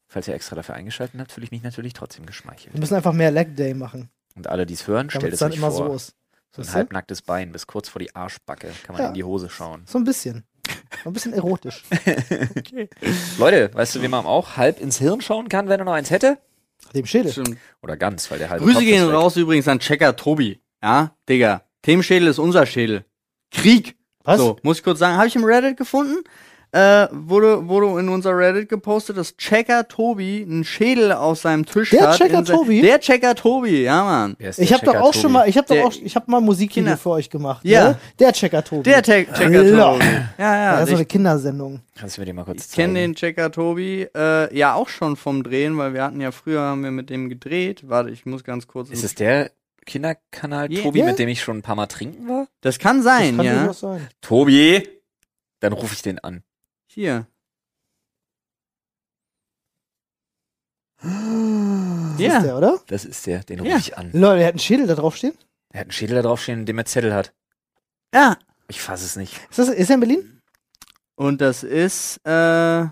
Falls ihr extra dafür eingeschaltet habt, fühle ich mich natürlich trotzdem geschmeichelt. Wir müssen einfach mehr Leg Day machen, Und alle, die es hören, damit stellt es dann immer vor. so. So ein halbnacktes Bein bis kurz vor die Arschbacke kann man Ja. in die Hose schauen. So ein bisschen. So ein bisschen erotisch. Leute, weißt du, wie man auch halb ins Hirn schauen kann, wenn er noch eins hätte? Dem Schädel. Stimmt. Oder ganz, weil der halbe Grüße Kopf gehen raus übrigens an Checker Tobi. Ja, Digga. Themenschädel ist unser Schädel. Krieg. Was? So, muss ich kurz sagen. Habe ich im Reddit gefunden. Äh, wurde, wurde in unser Reddit gepostet, dass Checker Tobi einen Schädel auf seinem Tisch Der hat. Checker in se- Tobi? Der Checker Tobi, ja, Mann. Der Ich habe doch Checker auch schon mal, ich habe doch Der- auch, ich habe mal Musikvideo Kinder- für euch gemacht. Ja. Ne? Der Checker Tobi. Der Te Checker. Tobi. Ja, ja. das ist so eine Kindersendung. Kannst du mir den mal kurz ich kenne zeigen? den Checker Tobi äh, ja auch schon vom Drehen, weil wir hatten ja früher haben wir mit dem gedreht. Warte, ich muss ganz kurz. Ist es der Kinderkanal Ja. Tobi, Ja. mit dem ich schon ein paar Mal trinken war? das kann Das sein, kann ja. sein. Tobi! Dann rufe ich den an. Hier. Das Ja. ist der, oder? Das ist der, den rufe Ja. ich an. Leute, der hat einen Schädel da drauf stehen. Er hat einen Schädel da draufstehen, in dem er Zettel hat. Ja. Ich fasse es nicht. Ist, das, ist er in Berlin? Und das ist äh,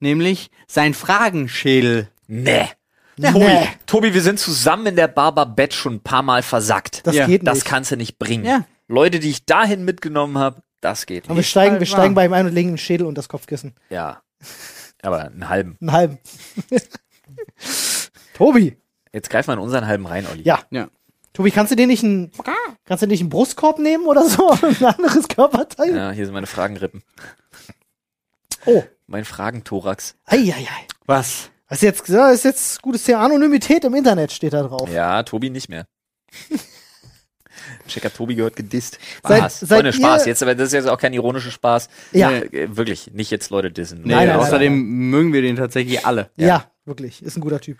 nämlich sein Fragenschädel. Nee. Ja. Tobi, Nee. Tobi, wir sind zusammen in der Barber Bett schon ein paar Mal versackt. Das Ja, geht Das nicht. kannst du nicht bringen. Ja. Leute, die ich dahin mitgenommen habe, das geht Aber wir nicht. steigen, wir steigen bei ihm ein und legen einen Schädel und das Kopfkissen. Ja. Aber einen halben. Einen halben. Tobi. Jetzt greif mal in unseren halben rein, Olli. Ja. Ja. Tobi, kannst du dir nicht einen, kannst du dir nicht einen Brustkorb nehmen oder so? Ein anderes Körperteil? Ja, hier sind meine Fragenrippen. Oh. Mein Fragenthorax. Eieiei. Was? Was ist jetzt, ist jetzt gutes Thema. Anonymität im Internet steht da drauf. Ja, Tobi nicht mehr. Checker Tobi gehört gedisst. Seid- Spaß. seid Freunde, Spaß. ihr- Jetzt, aber das ist jetzt auch kein ironischer Spaß. Ja. Äh, wirklich, nicht jetzt Leute dissen. Nee, Nein, nein, außerdem mögen wir den tatsächlich alle. Ja. wirklich. Ist ein guter Typ.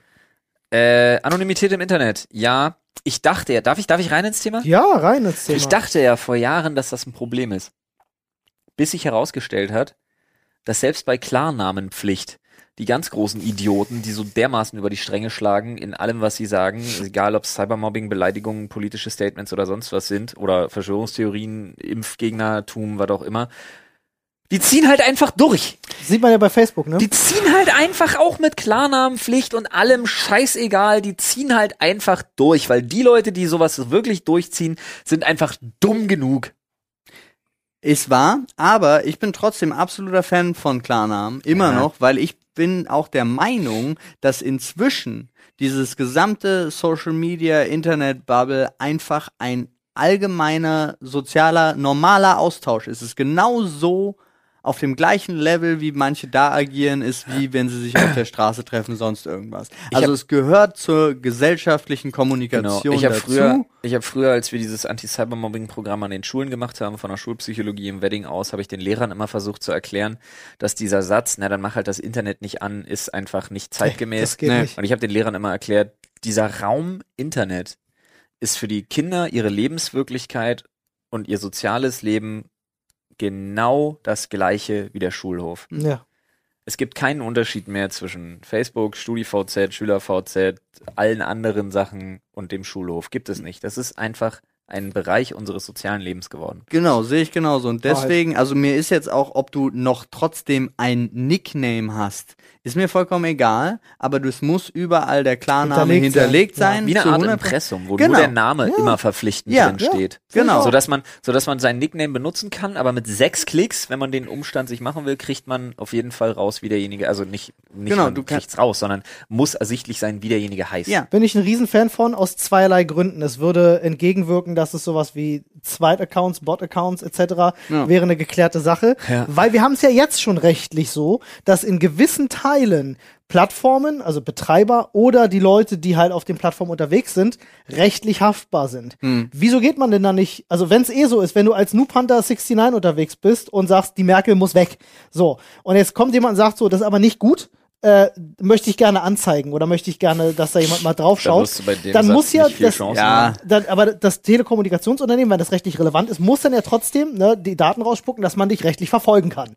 Äh, Anonymität im Internet. Ja, ich dachte ja, darf ich, darf ich rein ins Thema? Ja, rein ins Thema. Ich dachte ja vor Jahren, dass das ein Problem ist. Bis sich herausgestellt hat, dass selbst bei Klarnamenpflicht die ganz großen Idioten, die so dermaßen über die Stränge schlagen in allem, was sie sagen, egal ob Cybermobbing, Beleidigungen, politische Statements oder sonst was sind, oder Verschwörungstheorien, Impfgegnertum, was auch immer, die ziehen halt einfach durch. Sieht man ja bei Facebook, ne? Die ziehen halt einfach auch mit Klarnamenpflicht und allem scheißegal, die ziehen halt einfach durch, weil die Leute, die sowas wirklich durchziehen, sind einfach dumm genug. Ist wahr, aber ich bin trotzdem absoluter Fan von Klarnamen. Immer Ja. noch, weil ich bin auch der Meinung, dass inzwischen dieses gesamte Social Media Internet Bubble einfach ein allgemeiner, sozialer, normaler Austausch ist. Es ist genau so auf dem gleichen Level, wie manche da agieren, ist wie wenn sie sich auf der Straße treffen, sonst irgendwas. Also hab- es gehört zur gesellschaftlichen Genau. Kommunikation Ich habe dazu. früher, ich habe früher, als wir dieses Anti-Cybermobbing-Programm an den Schulen gemacht haben, von der Schulpsychologie im Wedding aus, habe ich den Lehrern immer versucht zu erklären, dass dieser Satz, na dann mach halt das Internet nicht an, ist einfach nicht zeitgemäß. Das geht Nee. nicht. Und ich habe den Lehrern immer erklärt, dieser Raum Internet ist für die Kinder ihre Lebenswirklichkeit und ihr soziales Leben genau das gleiche wie der Schulhof. Ja. Es gibt keinen Unterschied mehr zwischen Facebook, StudiVZ, SchülerVZ, allen anderen Sachen und dem Schulhof. Gibt es nicht. Das ist einfach ein Bereich unseres sozialen Lebens geworden. Genau, sehe ich genauso. Und deswegen, also mir ist jetzt auch, ob du noch trotzdem ein Nickname hast, ist mir vollkommen egal, aber das muss überall der Klarname Hinterlegt hinterlegt, sein, ja. sein. Wie eine Art 100%. Impressum, wo Genau. nur der Name Ja. immer verpflichtend Ja, drin ja. steht. Genau. So dass man, so dass man seinen Nickname benutzen kann, aber mit sechs Klicks, wenn man den Umstand sich machen will, kriegt man auf jeden Fall raus, wie derjenige, also nicht, nicht Genau, man du kriegt's raus, sondern muss ersichtlich sein, wie derjenige heißt. Ja. Bin ich ein Riesenfan von, aus zweierlei Gründen. Es würde entgegenwirken, dass es sowas wie Zweit-Accounts, Bot-Accounts etc. Ja. wäre eine geklärte Sache. Ja. Weil wir haben es ja jetzt schon rechtlich so, dass in gewissen Teilen Plattformen, also Betreiber oder die Leute, die halt auf den Plattformen unterwegs sind, rechtlich haftbar sind. Hm. Wieso geht man denn da nicht, also wenn es eh so ist, wenn du als Noob Hunter 69 unterwegs bist und sagst, die Merkel muss weg. So. Und jetzt kommt jemand und sagt so, das ist aber nicht gut, äh, möchte ich gerne anzeigen oder möchte ich gerne, dass da jemand mal drauf schaut. wirst du bei dem Dann Satz muss ja das- Ja. Dann, aber das Telekommunikationsunternehmen, wenn das rechtlich relevant ist, muss dann ja trotzdem ne, die Daten rausspucken, dass man dich rechtlich verfolgen kann.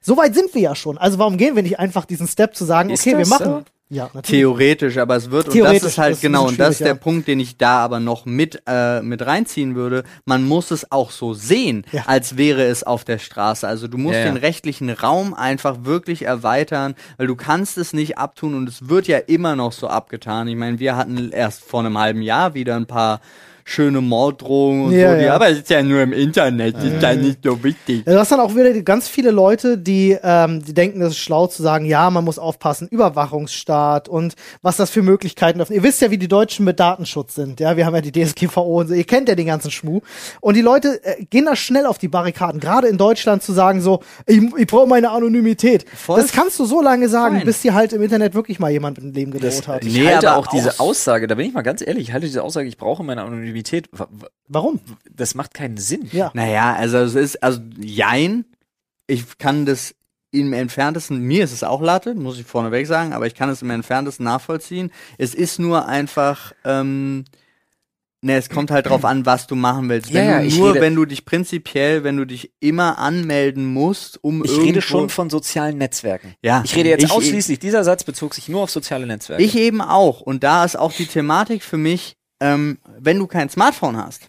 Soweit sind wir ja schon. Also warum gehen wir nicht einfach diesen Step zu sagen, Ist okay, wir machen. so? Ja, natürlich. Theoretisch, aber es wird, und das Theoretisch, ist halt das ist genau, bisschen und das ist der ja. Punkt, den ich da aber noch mit, äh, mit reinziehen würde. Man muss es auch so sehen, Ja. als wäre es auf der Straße. Also du musst Ja, ja. den rechtlichen Raum einfach wirklich erweitern, weil du kannst es nicht abtun und es wird ja immer noch so abgetan. Ich meine, wir hatten erst vor einem halben Jahr wieder ein paar schöne Morddrohungen und Ja, so, die, ja. aber es ist ja nur im Internet, ist ja nicht so wichtig. Ja, Du hast dann auch wieder ganz viele Leute, die, ähm, die denken, es ist schlau zu sagen, ja, man muss aufpassen, Überwachungsstaat und was das für Möglichkeiten öffnet. Ihr wisst ja, wie die Deutschen mit Datenschutz sind. Ja, wir haben ja die DSGVO und so. Ihr kennt ja den ganzen Schmuh. Und die Leute äh, gehen da schnell auf die Barrikaden, gerade in Deutschland zu sagen so, ich, ich brauche meine Anonymität. Voll das kannst du so lange sagen, fein. bis dir halt im Internet wirklich mal jemand mit dem Leben gedroht hat. Ich Nee, halte aber auch diese aus- Aussage, da bin ich mal ganz ehrlich, ich halte diese Aussage, ich brauche meine Anonymität, w- Warum? das macht keinen Sinn. Ja. Naja, also es ist, also jein, ich kann das im entferntesten, mir ist es auch Latte, muss ich vorneweg sagen, aber ich kann es im entferntesten nachvollziehen. Es ist nur einfach, ähm, ne, es kommt halt drauf an, was du machen willst. Wenn ja, du nur, rede- wenn du dich prinzipiell, wenn du dich immer anmelden musst, um Ich irgendwo, rede schon von sozialen Netzwerken. Ja, Ich rede jetzt ich- ausschließlich, dieser Satz bezog sich nur auf soziale Netzwerke. Ich eben auch. Und da ist auch die Thematik für mich, ähm, wenn du kein Smartphone hast,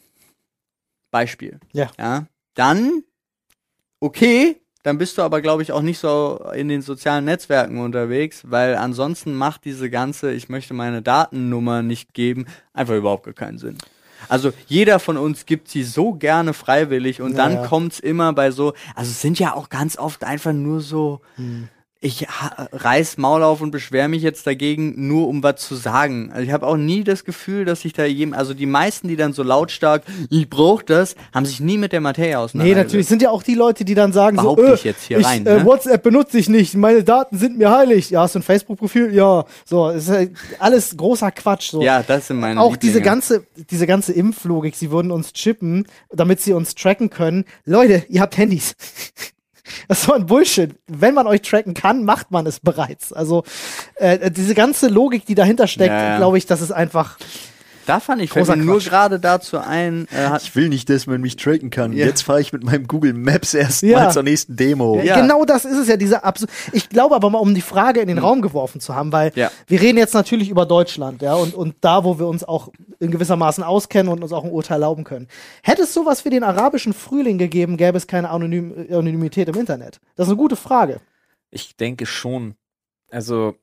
Beispiel, Ja. ja, dann okay, dann bist du aber, glaube ich, auch nicht so in den sozialen Netzwerken unterwegs, weil ansonsten macht diese ganze, ich möchte meine Datennummer nicht geben, einfach überhaupt gar keinen Sinn. Also jeder von uns gibt sie so gerne freiwillig und Ja, dann ja. kommt's immer bei so, also es sind ja auch ganz oft einfach nur so, Hm. Ich reiß Maul auf und beschwere mich jetzt dagegen, nur um was zu sagen. Also ich habe auch nie das Gefühl, dass ich da jedem, also die meisten, die dann so lautstark, ich brauch das, haben sich nie mit der Materie Nee, auseinandergesetzt. natürlich sind ja auch die Leute, die dann sagen Behaupte so, äh, ich jetzt hier ich, rein, äh, ne? WhatsApp benutze ich nicht, meine Daten sind mir heilig. Ja, hast du ein Facebook-Profil? Ja. So, ist ja alles großer Quatsch. So. Ja, das sind meine auch diese ganze, diese ganze Impflogik, sie würden uns chippen, damit sie uns tracken können. Leute, ihr habt Handys. Das ist so ein Bullshit. Wenn man euch tracken kann, macht man es bereits. Also äh, diese ganze Logik, die dahinter steckt, Ja, glaube ich, das ist einfach. Da fand ich, Großer nur gerade dazu ein, äh, Ich will nicht, dass man mich tracken kann. Ja. Jetzt fahre ich mit meinem Google Maps erst Ja. zur nächsten Demo. Ja. Genau das ist es ja, diese Abs Ich glaube aber mal, um die Frage in den Raum geworfen zu haben, weil Ja. wir reden jetzt natürlich über Deutschland, ja, und, und da, wo wir uns auch in gewissermaßen auskennen und uns auch ein Urteil erlauben können. Hätte es sowas wie den arabischen Frühling gegeben, gäbe es keine Anonym Anonymität im Internet? Das ist eine gute Frage. Ich denke schon. Also,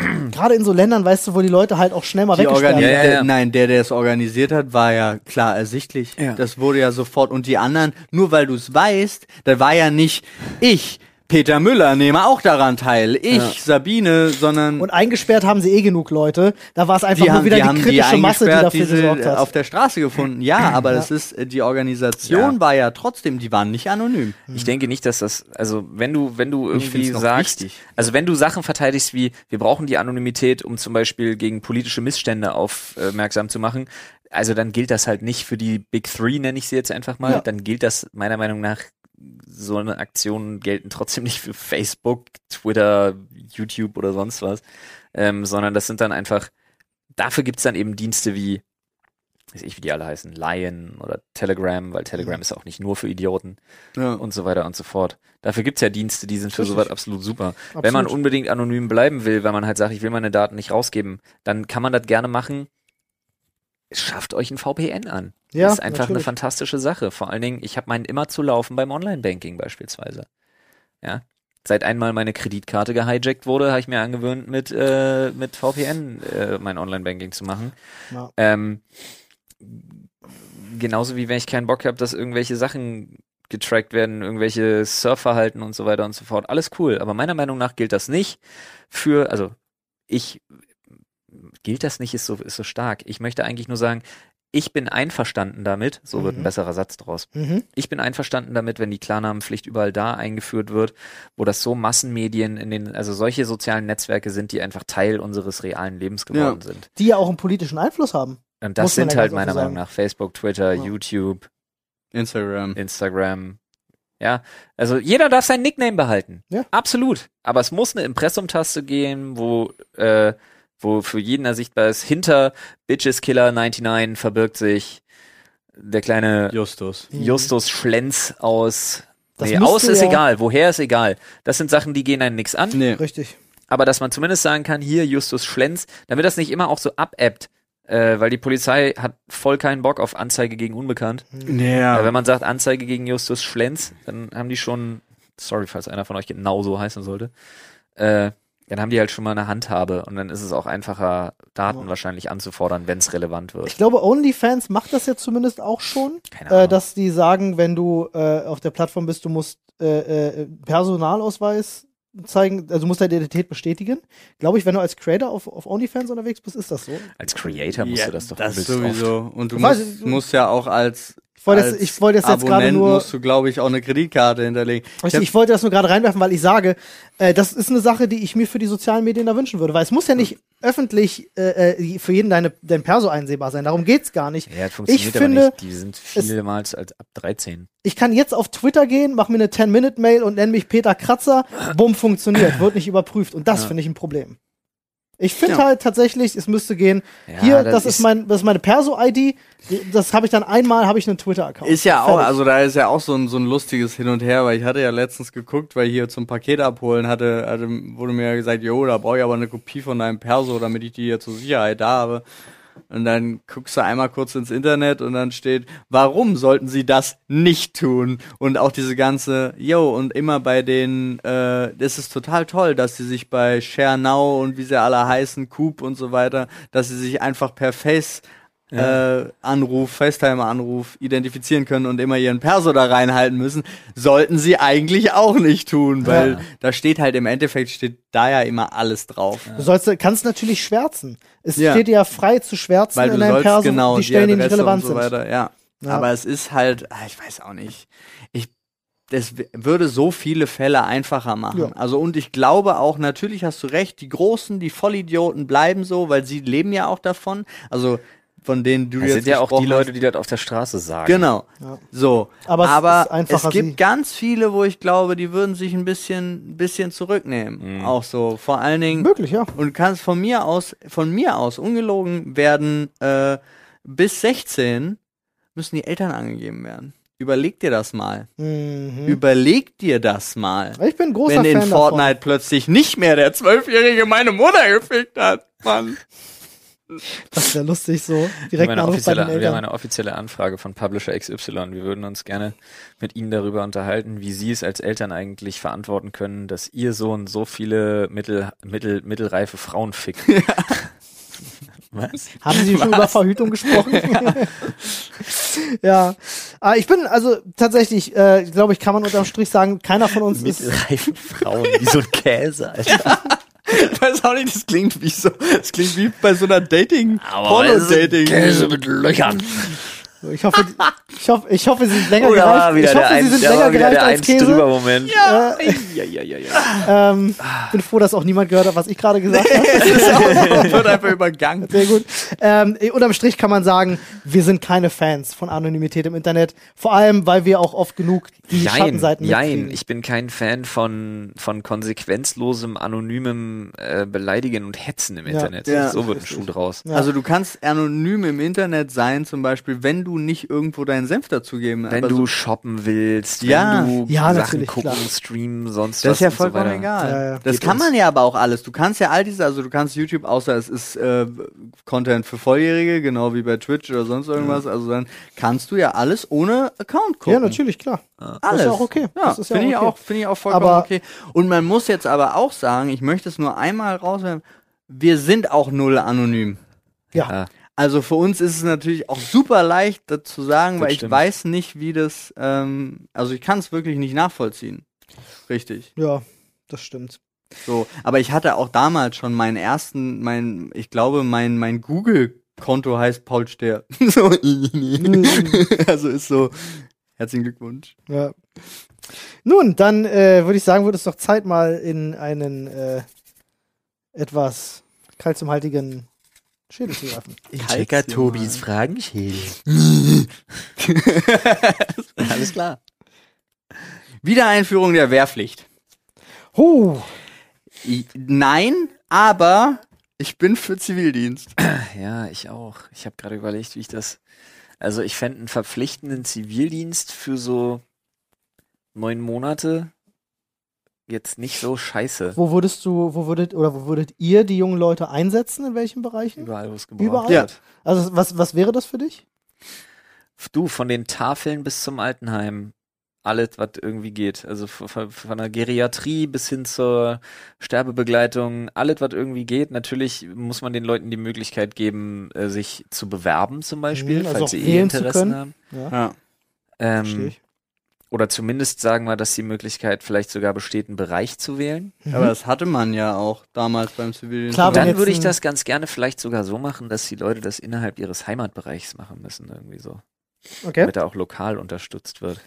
Gerade in so Ländern, weißt du, wo die Leute halt auch schnell mal weggesperrt werden. ja, ja. nein, der, der es organisiert hat, war ja klar ersichtlich. Ja. Das wurde ja sofort. Und die anderen, nur weil du es weißt, da war ja nicht ich Peter Müller nehme auch daran teil. Ich, Ja. Sabine, sondern Und eingesperrt haben sie eh genug Leute. Da war es einfach die nur haben, wieder die, die, haben die kritische Masse, die dafür die sie gesorgt hat. auf der Straße gefunden. Ja, aber das ist, äh, die Organisation Ja. war ja trotzdem, die waren nicht anonym. Ich denke nicht, dass das, also wenn du, wenn du irgendwie sagst, wichtig. also wenn du Sachen verteidigst wie, wir brauchen die Anonymität, um zum Beispiel gegen politische Missstände aufmerksam zu machen, also dann gilt das halt nicht für die Big Three, nenne ich sie jetzt einfach mal, Ja. dann gilt das meiner Meinung nach, so eine Aktion gelten trotzdem nicht für Facebook, Twitter, YouTube oder sonst was, ähm, sondern das sind dann einfach, dafür gibt's dann eben Dienste wie, weiß ich, wie die alle heißen, Lion oder Telegram, weil Telegram ist auch nicht nur für Idioten Ja. und so weiter und so fort. Dafür gibt's ja Dienste, die sind für Richtig. sowas absolut super. Absolut. Wenn man unbedingt anonym bleiben will, wenn man halt sagt, ich will meine Daten nicht rausgeben, dann kann man das gerne machen. Schafft euch ein VPN an. Ja, das ist einfach eine natürlich. fantastische Sache. Vor allen Dingen, ich habe meinen immer zu laufen beim Online-Banking beispielsweise. Ja. Seit einmal meine Kreditkarte gehijackt wurde, habe ich mir angewöhnt, mit, äh, mit VPN äh, mein Online-Banking zu machen. Ja. Ähm, genauso wie wenn ich keinen Bock habe, dass irgendwelche Sachen getrackt werden, irgendwelche Surfverhalten und so weiter und so fort. Alles cool. Aber meiner Meinung nach gilt das nicht für, also ich, gilt das nicht, ist so, ist so stark. Ich möchte eigentlich nur sagen, ich bin einverstanden damit, so wird ein Mhm. besserer Satz draus. Mhm. Ich bin einverstanden damit, wenn die Klarnamenpflicht überall da eingeführt wird, wo das so Massenmedien in den, also solche sozialen Netzwerke sind, die einfach Teil unseres realen Lebens geworden sind. Die ja auch einen politischen Einfluss haben. Und das sind ja halt meiner Meinung nach Facebook, Twitter, Ja. YouTube, Instagram. Instagram. Ja, also jeder darf sein Nickname behalten. Ja. Absolut. Aber es muss eine Impressum-Taste gehen, wo, äh, wo für jeden ersichtbar ist, hinter Bitches Killer 99 verbirgt sich der kleine Justus. Justus Schlenz aus. Das nee, aus ist ja- egal, woher ist egal. Das sind Sachen, die gehen einem nichts an. Nee. Richtig. Aber dass man zumindest sagen kann, hier Justus Schlenz, damit das nicht immer auch so abebbt. Äh, weil die Polizei hat voll keinen Bock auf Anzeige gegen Unbekannt. Ja. Äh, wenn man sagt Anzeige gegen Justus Schlenz, dann haben die schon, sorry, falls einer von euch genauso heißen sollte, äh, dann haben die halt schon mal eine Handhabe und dann ist es auch einfacher, Daten Ja. wahrscheinlich anzufordern, wenn es relevant wird. Ich glaube, OnlyFans macht das jetzt zumindest auch schon, Keine äh, Ahnung. dass die sagen, wenn du äh, auf der Plattform bist, du musst äh, äh, Personalausweis zeigen, also du musst deine Identität bestätigen. Glaube ich, wenn du als Creator auf, auf OnlyFans unterwegs bist, ist das so. Als Creator musst du das doch das übelst oft. sowieso. Und du musst, du- musst ja auch als wollte jetzt, ich wollte jetzt, jetzt gerade nur, musst du, glaube ich, auch eine Kreditkarte hinterlegen. Ich ich wollte das nur gerade reinwerfen, weil ich sage, äh, das ist eine Sache, die ich mir für die sozialen Medien da wünschen würde, weil es muss ja nicht öffentlich äh, äh, für jeden deine, dein Perso einsehbar sein. Darum geht's gar nicht. Ja, das funktioniert Ich aber finde, nicht. Die sind vielmals als ab 13. Ich kann jetzt auf Twitter gehen, mache mir eine 10-Minute-Mail und nenne mich Peter Kratzer. Bumm, funktioniert, wird nicht überprüft. Und das Ja. finde ich ein Problem. Ich finde Ja. halt tatsächlich, es müsste gehen, Ja, hier, das das, ist, ist- mein, das ist meine Perso-ID, das habe ich dann einmal, habe ich einen Twitter-Account. Ist ja auch, Fertig. also da ist ja auch so ein, so ein lustiges Hin und Her, weil ich hatte ja letztens geguckt, weil hier zum Paket abholen hatte, hatte wurde mir ja gesagt, jo, da brauche ich aber eine Kopie von deinem Perso, damit ich die hier zur Sicherheit da habe. Und dann guckst du einmal kurz ins Internet und dann steht, warum sollten sie das nicht tun? Und auch diese ganze, yo, und immer bei den, äh, das ist total toll, dass sie sich bei Share Now und wie sie alle heißen, Coop und so weiter, dass sie sich einfach per Face äh, Anruf, FaceTime-Anruf identifizieren können und immer ihren Perso da reinhalten müssen, sollten sie eigentlich auch nicht tun, weil Ja. da steht halt im Endeffekt steht da ja immer alles drauf. Du sollst, kannst natürlich schwärzen. Es Ja. steht dir ja frei zu schwärzen Weil du in deinem Perso, genau die Stellen, die nicht relevant so sind. ja. Ja. Aber es ist halt, ah, ich weiß auch nicht. Ich das würde so viele Fälle einfacher machen. Ja. Also und ich glaube auch, natürlich hast du recht, die Großen, die Vollidioten bleiben so, weil sie leben ja auch davon. Also von denen du Das jetzt sind ja auch die Leute, die das auf der Straße sagen. Genau. Ja. So. Aber es Aber ist einfacher, es gibt sie- ganz viele, wo ich glaube, die würden sich ein bisschen, bisschen zurücknehmen. Mhm. Auch so. Vor allen Dingen. Möglich, ja. Und kannst von mir aus, von mir aus, ungelogen werden, äh, bis 16 müssen die Eltern angegeben werden. Überleg dir das mal. Mhm. Überleg dir das mal. Ich bin großer Wenn in Fan Fortnite plötzlich nicht mehr der Zwölfjährige meine Mutter gefickt hat. Mann. Das wäre lustig so. Wir haben, Direkt eine wir haben eine offizielle Anfrage von Publisher XY. Wir würden uns gerne mit Ihnen darüber unterhalten, wie Sie es als Eltern eigentlich verantworten können, dass Ihr Sohn so viele mittel, mittel, mittelreife Frauen fickt. Was? Haben Sie schon über Verhütung gesprochen? ja. Ah, ich bin also tatsächlich, äh, glaube ich, kann man unterm Strich sagen, keiner von uns ist. Mittelreifen Frauen, wie so ein Käse, Alter. Ich weiß auch nicht, das klingt wie so, das klingt wie bei so einer Dating, Porno-Dating. Käse mit Löchern. Ich hoffe, ich hoffe, ich hoffe, sie sind länger Oh, gereift. Ich hoffe, sie sind länger gereift als Käse. drüber Moment. Ja. Ja, ja, ja, ja. Ähm, bin froh, dass auch niemand gehört hat, was ich gerade gesagt habe. Auch, wird einfach übergangen. Sehr gut. Ähm, unterm Strich kann man sagen, wir sind keine Fans von Anonymität im Internet. Vor allem, weil wir auch oft genug die Jein, Schattenseiten mitkriegen. Ich bin kein Fan von, von konsequenzlosem, anonymem äh, Beleidigen und Hetzen im Ja. Internet. Ja. So wird ein Schuh draus. Ja. Also du kannst anonym im Internet sein, zum Beispiel, wenn du nicht irgendwo deinen Senf dazugeben. Wenn aber du so, shoppen willst, Ja. wenn du Ja, Sachen gucken, klar. streamen, sonst das was ist ja und so vollkommen weiter. egal. Ja, ja. Das Geht kann uns. man ja aber auch alles. Du kannst ja all diese, also du kannst YouTube, außer es ist äh, Content für Volljährige, genau wie bei Twitch oder sonst irgendwas, also dann kannst du ja alles ohne Account gucken. ja, natürlich, klar. Alles. Das ist ja auch okay. Ja, ist ja finde ich okay. auch, finde ich auch vollkommen Aber- okay. Und man muss jetzt aber auch sagen, ich möchte es nur einmal rauswerfen, wir sind auch null anonym. Ja. Ja. Also für uns ist es natürlich auch super leicht, das zu sagen, Das weil stimmt. ich weiß nicht, wie das, ähm, also ich kann es wirklich nicht nachvollziehen. Richtig. Ja, das stimmt. So, aber ich hatte auch damals schon meinen ersten, mein, ich glaube, mein, mein Google-Konto heißt Paul Stehr. so, also ist so, herzlichen Glückwunsch. Ja. Nun, dann äh, würde ich sagen, wird es doch Zeit mal in einen äh, etwas kalziumhaltigen Schädel zu werfen. Checker Tobis Fragenschild. Alles klar. Wiedereinführung der Wehrpflicht. Huh. Nein, aber ich bin für Zivildienst. Ja, ich auch. Ich habe gerade überlegt, wie ich das. Also ich fände einen verpflichtenden Zivildienst für so neun Monate jetzt nicht so scheiße. Wo würdest du, wo würdet, oder wo würdet ihr die jungen Leute einsetzen? In welchen Bereichen? Überall, wo es gebraucht Überall? wird. Also was, was wäre das für dich? Du, von den Tafeln bis zum Altenheim. Alles, was irgendwie geht. Also von, von der Geriatrie bis hin zur Sterbebegleitung, alles, was irgendwie geht. Natürlich muss man den Leuten die Möglichkeit geben, äh, sich zu bewerben zum Beispiel, Mhm, also falls sie eh Interessen haben. Ja, Ja. Ähm, oder zumindest sagen wir, dass die Möglichkeit vielleicht sogar besteht, einen Bereich zu wählen. Aber das hatte man ja auch damals beim Zivildienst. Klar, dann würde ich das ganz gerne vielleicht sogar so machen, dass die Leute das innerhalb ihres Heimatbereichs machen müssen, irgendwie so. Okay. Damit er auch lokal unterstützt wird.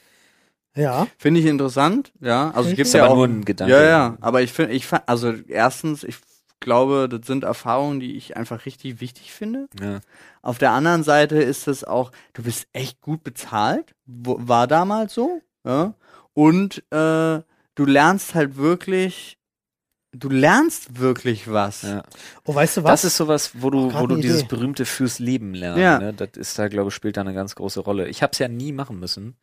Ja. Finde ich interessant, ja. Also es Finde gibt ja aber auch nur ein Gedanke. Ja, ja, aber ich finde, ich also erstens, ich glaube, das sind Erfahrungen, die ich einfach richtig wichtig finde. Ja. Auf der anderen Seite ist es auch, du bist echt gut bezahlt, wo, war damals so, ja. Und äh, du lernst halt wirklich, du lernst wirklich was. Ja. Oh, weißt du was? Das ist sowas, wo du, Oh, wo du eine dieses Idee. berühmte fürs Leben lernst. Ja. Ne? Das ist da, glaube ich, spielt da eine ganz große Rolle. Ich habe es ja nie machen müssen.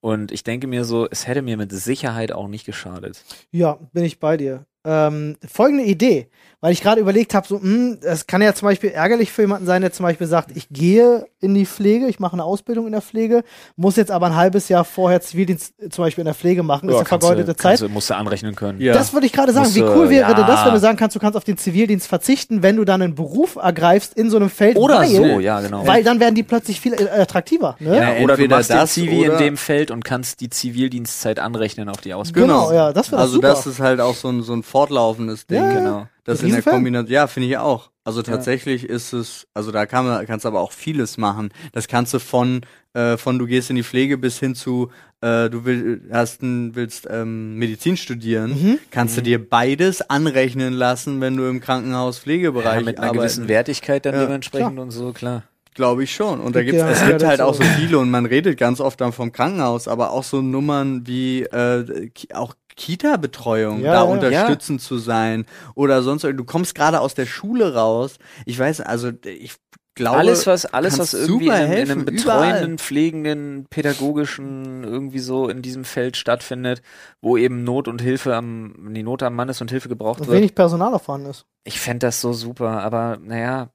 Und ich denke mir so, es hätte mir mit Sicherheit auch nicht geschadet. Ja, bin ich bei dir. Ähm, folgende Idee, weil ich gerade überlegt habe, so, hm, es kann ja zum Beispiel ärgerlich für jemanden sein, der zum Beispiel sagt, ich gehe in die Pflege, ich mache eine Ausbildung in der Pflege, muss jetzt aber ein halbes Jahr vorher Zivildienst äh, zum Beispiel in der Pflege machen, ist eine vergeudete du, Zeit. Du, musst du anrechnen können. Ja. Das würde ich gerade sagen. Musst Wie cool wäre denn das, ja. wenn du sagen kannst, du kannst auf den Zivildienst verzichten, wenn du dann einen Beruf ergreifst in so einem Feld. Oder weil, so, ja, genau. Weil dann werden die plötzlich viel äh, attraktiver. Ne? ja, Ja, oder du machst das Zivi in dem Feld und kannst die Zivildienstzeit anrechnen auf die Ausbildung. Genau, ja, das wäre Also super. das ist halt auch so ein, so ein fortlaufendes Ding. Ja, Genau. Das in der. Kombination, ja, finde ich auch. Also tatsächlich ist es, also da kann man, kannst du aber auch vieles machen. Das kannst du von, äh, von du gehst in die Pflege bis hin zu, äh, du will, hast ein, willst ähm, Medizin studieren, Mhm. kannst du dir beides anrechnen lassen, wenn du im Krankenhaus Pflegebereich Ja, mit einer arbeiten. gewissen Wertigkeit dann Ja, dementsprechend und so, klar. Glaube ich schon. Und da Gibt gibt's, ja- es ja, gibt das halt auch so viele und man redet ganz oft dann vom Krankenhaus, aber auch so Nummern wie äh, auch Kita-Betreuung, Ja, da ja. unterstützend zu sein oder sonst, du kommst gerade aus der Schule raus. Ich weiß, also ich glaube, alles, was, alles, was irgendwie in, super einem- in helfen, einem überall. betreuenden, pflegenden, pädagogischen, irgendwie so in diesem Feld stattfindet, wo eben Not und Hilfe am, die Not am Mann ist und Hilfe gebraucht Und wird. wenig Personal erfahren ist. Ich fände das so super, aber naja,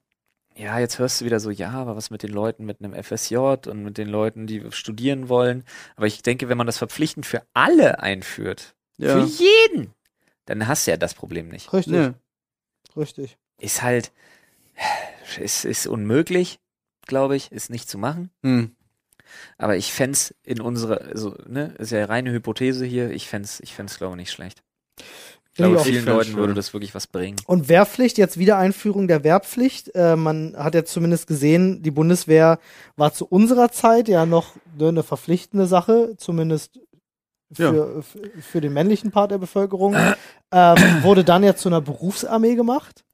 ja, jetzt hörst du wieder so, ja, aber was mit den Leuten mit einem FSJ und mit den Leuten, die studieren wollen. Aber ich denke, wenn man das verpflichtend für alle einführt, ja. für jeden, dann hast du ja das Problem nicht. Richtig, Nö. richtig. Ist halt, ist, ist unmöglich, glaube ich, ist nicht zu machen. Hm. Aber ich fänd's in unserer, also, ne, ist ja reine Hypothese hier, ich fänd's, ich fänd's, glaube ich, nicht schlecht. Ich glaube, ich vielen Leuten würde das wirklich was bringen. Und Wehrpflicht, jetzt Wiedereinführung der Wehrpflicht. Äh, man hat ja zumindest gesehen, die Bundeswehr war zu unserer Zeit ja noch ne, eine verpflichtende Sache, zumindest für, f- für den männlichen Part der Bevölkerung. ähm, wurde dann ja zu einer Berufsarmee gemacht.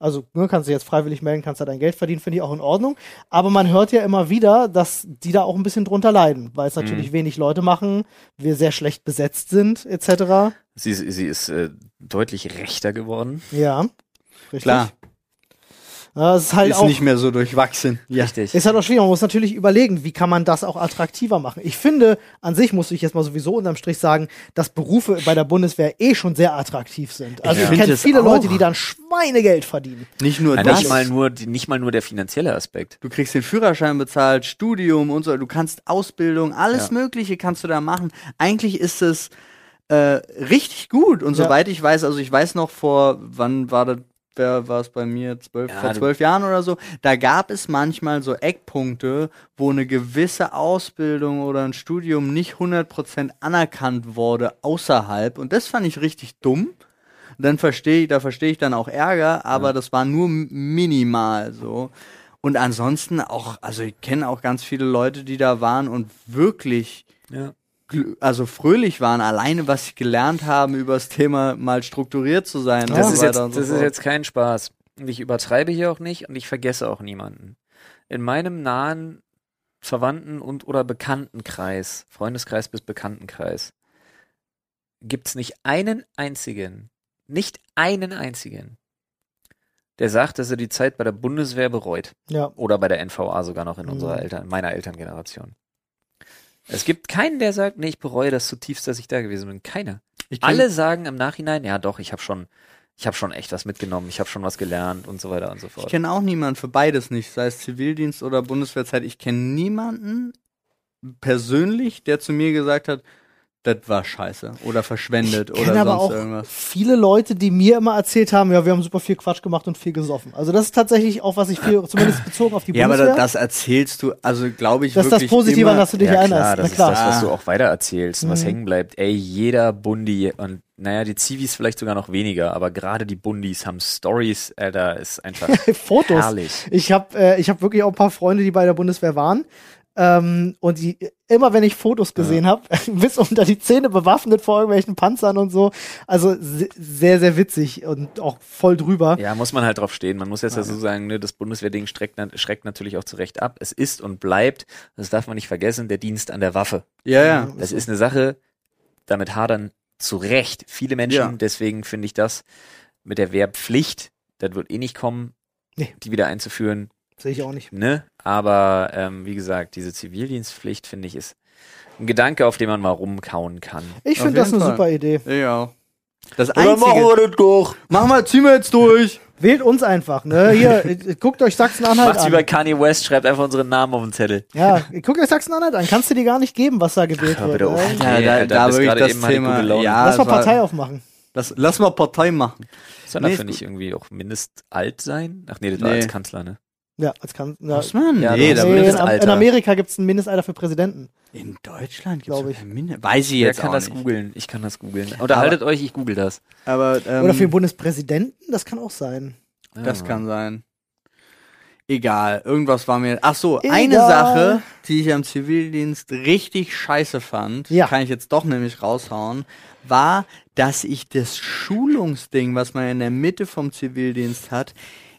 Also ne, kannst du jetzt freiwillig melden, kannst da dein Geld verdienen, finde ich auch in Ordnung. Aber man hört ja immer wieder, dass die da auch ein bisschen drunter leiden, weil es natürlich wenig Leute machen, wir sehr schlecht besetzt sind, etc. Sie, sie ist äh, deutlich rechter geworden. Ja. Richtig. Klar, Ja, es ist halt ist auch nicht mehr so durchwachsen. Ja. Richtig. Ist halt auch schwierig. Man muss natürlich überlegen, wie kann man das auch attraktiver machen. Ich finde, an sich muss ich jetzt mal sowieso unterm Strich sagen, dass Berufe bei der Bundeswehr eh schon sehr attraktiv sind. Also Ich ich, kenne viele auch. Leute, die dann Schweinegeld verdienen. Nicht nur Ja, das. nicht mal nur, die- nicht mal nur der finanzielle Aspekt. Du kriegst den Führerschein bezahlt, Studium und so. Du kannst Ausbildung, alles Ja. Mögliche kannst du da machen. Eigentlich ist es äh, richtig gut. Und Ja. soweit ich weiß, also ich weiß noch vor, wann war das, war es bei mir, zwölf, Ja, vor zwölf Jahren oder so, da gab es manchmal so Eckpunkte, wo eine gewisse Ausbildung oder ein Studium nicht 100% anerkannt wurde außerhalb. Und das fand ich richtig dumm. Dann verstehe ich, da verstehe ich dann auch Ärger, aber das war nur minimal so. Und ansonsten auch, also ich kenne auch ganz viele Leute, die da waren und wirklich Ja. Also fröhlich waren, alleine was sie gelernt haben über das Thema mal strukturiert zu sein. und Das, so ist, weiter jetzt, und so das ist fort. jetzt kein Spaß. Und ich übertreibe hier auch nicht und ich vergesse auch niemanden. In meinem nahen Verwandten- und oder Bekanntenkreis, Freundeskreis bis Bekanntenkreis, gibt's nicht einen einzigen, nicht einen einzigen, der sagt, dass er die Zeit bei der Bundeswehr bereut. Ja. Oder bei der NVA sogar noch in Mhm. unserer Eltern, meiner Elterngeneration. Es gibt keinen, der sagt, nee, ich bereue das zutiefst, dass ich da gewesen bin. Keiner. Ich Alle sagen im Nachhinein, ja doch, ich habe schon, ich habe schon echt was mitgenommen, ich habe schon was gelernt und so weiter und so Ich fort. kenne auch niemanden für beides nicht, sei es Zivildienst oder Bundeswehrzeit. Ich kenne niemanden persönlich, der zu mir gesagt hat, das war scheiße oder verschwendet Ich oder kenne aber sonst auch irgendwas. viele Leute, die mir immer erzählt haben, ja, wir haben super viel Quatsch gemacht und viel gesoffen. Also das ist tatsächlich auch, was ich viel, zumindest bezogen auf die Ja, aber Bundeswehr. da- das erzählst du, also glaube ich das ist das wirklich Positive, immer, an das du dich ja, erinnerst. klar, Na das klar. ist das, was du auch weiter erzählst und was Mhm. hängen bleibt. Ey, jeder Bundi und naja, die Zivis vielleicht sogar noch weniger, aber gerade die Bundis haben Stories, Alter, ist einfach Fotos. herrlich. Ich habe äh, ich hab wirklich auch ein paar Freunde, die bei der Bundeswehr waren. Ähm, und die, immer wenn ich Fotos gesehen habe, bis unter die Zähne bewaffnet vor irgendwelchen Panzern und so. Also se- sehr, sehr witzig und auch voll drüber. Ja, muss man halt drauf stehen. Man muss jetzt dazu sagen, ne, das Bundeswehrding schreckt, na- schreckt natürlich auch zurecht ab. Es ist und bleibt, das darf man nicht vergessen, der Dienst an der Waffe. Ja, ja. Das ist eine Sache, damit hadern zu Recht viele Menschen. Ja. Deswegen finde ich das mit der Wehrpflicht, das wird eh nicht kommen, Nee. die wieder einzuführen, Sehe ich auch nicht. ne? Aber ähm, wie gesagt, diese Zivildienstpflicht, finde ich, ist ein Gedanke, auf den man mal rumkauen kann. Ich finde das eine Fall. super Idee. Ja. Das Einzige. das doch. Mach mal, ziehen wir jetzt durch. Wählt uns einfach, ne? Hier, äh, guckt euch Sachsen-Anhalt Macht's wie bei an. Kanye West, schreibt einfach unseren Namen auf den Zettel. Ja, guckt euch Sachsen-Anhalt an. Kannst du dir gar nicht geben, was da gewählt Ach, wird. bitte auf. ne? Okay, Ja, da, da bis wirklich gerade das Thema. Ja, Lass mal Partei aufmachen. Lass, lass mal Partei machen. Soll Nee, er ist für nicht irgendwie auch mindestalt sein? Ach nee, das war Nee. als Kanzler, ne? Ja, als kann, ja. Was man? Ja, nee, doch. da Nee, ich in, Am- in Mindestalter. Amerika gibt es ein Mindestalter für Präsidenten. In Deutschland Glaub gibt's ich. sogar Minde- Weiß ich Wer jetzt kann auch das nicht. googeln? Ich kann das googeln. Unterhaltet euch, ich google das. Aber ähm, Oder für den Bundespräsidenten, das kann auch sein. das Ah. kann sein. Egal, irgendwas war mir. Ach so, Egal. eine Sache, die ich am Zivildienst richtig scheiße fand, Ja. kann ich jetzt doch nämlich raushauen, war, dass ich das Schulungsding, was man in der Mitte vom Zivildienst hat,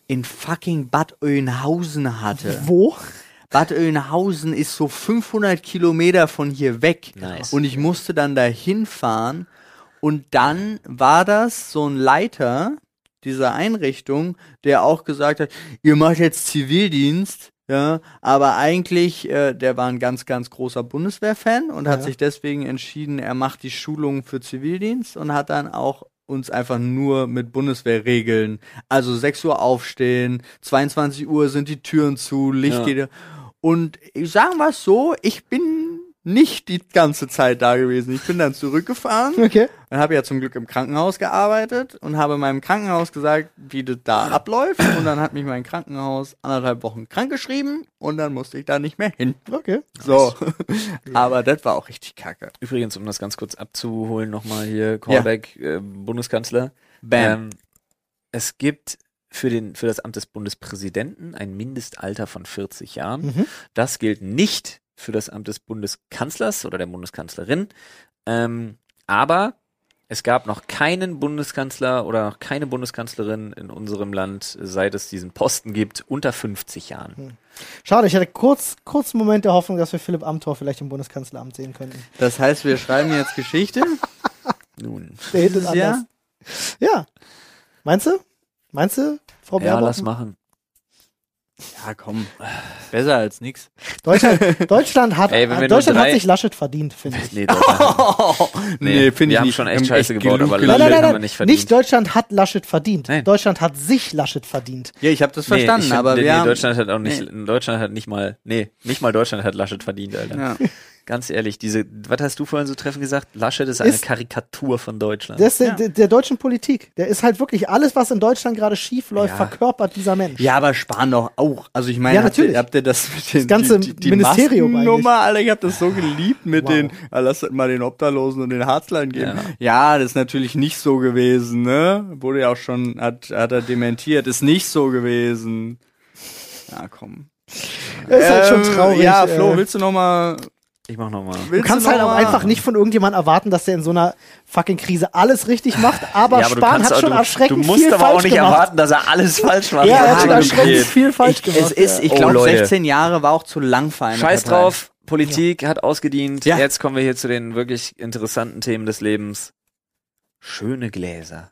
in fucking Bad Oeynhausen hatte. Wo? Bad Oeynhausen ist so 500 Kilometer von hier weg. Nice. Und ich musste dann da hinfahren. Und dann war das so ein Leiter dieser Einrichtung, der auch gesagt hat, ihr macht jetzt Zivildienst. Ja, aber eigentlich, äh, der war ein ganz, ganz großer Bundeswehrfan und hat Ja. sich deswegen entschieden, er macht die Schulung für Zivildienst und hat dann auch uns einfach nur mit Bundeswehrregeln, also 6 Uhr aufstehen, 22 Uhr sind die Türen zu, Licht Ja. geht. Und ich sagen wir es so, ich bin nicht die ganze Zeit da gewesen. Ich bin dann zurückgefahren Okay. und habe ja zum Glück im Krankenhaus gearbeitet und habe meinem Krankenhaus gesagt, wie das da abläuft. Und dann hat mich mein Krankenhaus anderthalb Wochen krankgeschrieben und dann musste ich da nicht mehr hin. Okay. So. Aber das war auch richtig kacke. Übrigens, um das ganz kurz abzuholen, nochmal hier, Callback, äh, Bundeskanzler. Bam. Ähm, es gibt für, den, für das Amt des Bundespräsidenten ein Mindestalter von 40 Jahren. Mhm. Das gilt nicht für das Amt des Bundeskanzlers oder der Bundeskanzlerin. Ähm, aber es gab noch keinen Bundeskanzler oder noch keine Bundeskanzlerin in unserem Land, seit es diesen Posten gibt, unter 50 Jahren. Schade, ich hatte kurz, kurz einen Moment der Hoffnung, dass wir Philipp Amthor vielleicht im Bundeskanzleramt sehen könnten. Das heißt, wir schreiben jetzt Geschichte. Nun, Der hintet anders. Ja. Ja. Meinst du? Meinst du, Frau ja, Baerbock? lass machen. Ja, komm. Besser als nix. Deutschland, Deutschland hat, Ey, Deutschland hat drei- sich Laschet verdient, finde ich. Nee, Deutschland. nee, finde wir ich haben nicht. schon echt Scheiße gebaut, genug aber Laschet nein, nein, haben wir nein. nicht verdient. Nicht Deutschland hat Laschet verdient. Nein. Deutschland hat sich Laschet verdient. Ja, ich habe das Nee, verstanden, ich find, aber nee, wir haben, Deutschland hat auch nicht, Deutschland hat nicht mal, nee, nicht mal Deutschland hat Laschet verdient, Alter. Ja. Ganz ehrlich, diese, was hast du vorhin so treffend gesagt? Laschet ist eine Ist- Karikatur von Deutschland. Der ist der, Ja. der, der deutschen Politik. Der ist halt wirklich alles, was in Deutschland gerade schief läuft, Ja. verkörpert dieser Mensch. Ja, aber sparen doch auch. Also ich meine, Ja, habt, ihr, natürlich. habt ihr das mit den Das ganze die, die, die Ministerium Maskennummer, Alter, ich hab das so geliebt mit Wow. den, ah, lasst mal den Obdachlosen und den Harzlein geben. Ja. Ja. das ist natürlich nicht so gewesen, ne? Wurde ja auch schon, hat, hat er dementiert, ist nicht so gewesen. Ja, komm. Das ist halt schon Ähm, traurig. Ja, Flo, äh. willst du noch mal Ich mach nochmal. Du kannst halt auch einfach nicht von irgendjemandem erwarten, dass der in so einer fucking Krise alles richtig macht, aber Spahn hat schon du, erschreckend du musst viel aber falsch auch nicht gemacht. erwarten, dass er alles falsch macht. Ja, er hat schon erschreckend viel falsch ich, gemacht. Es ist, ich Oh, glaube, Leute. 16 Jahre war auch zu lang für eine Scheiß Partei. drauf, Politik hat ausgedient. Ja. Jetzt kommen wir hier zu den wirklich interessanten Themen des Lebens. Schöne Gläser.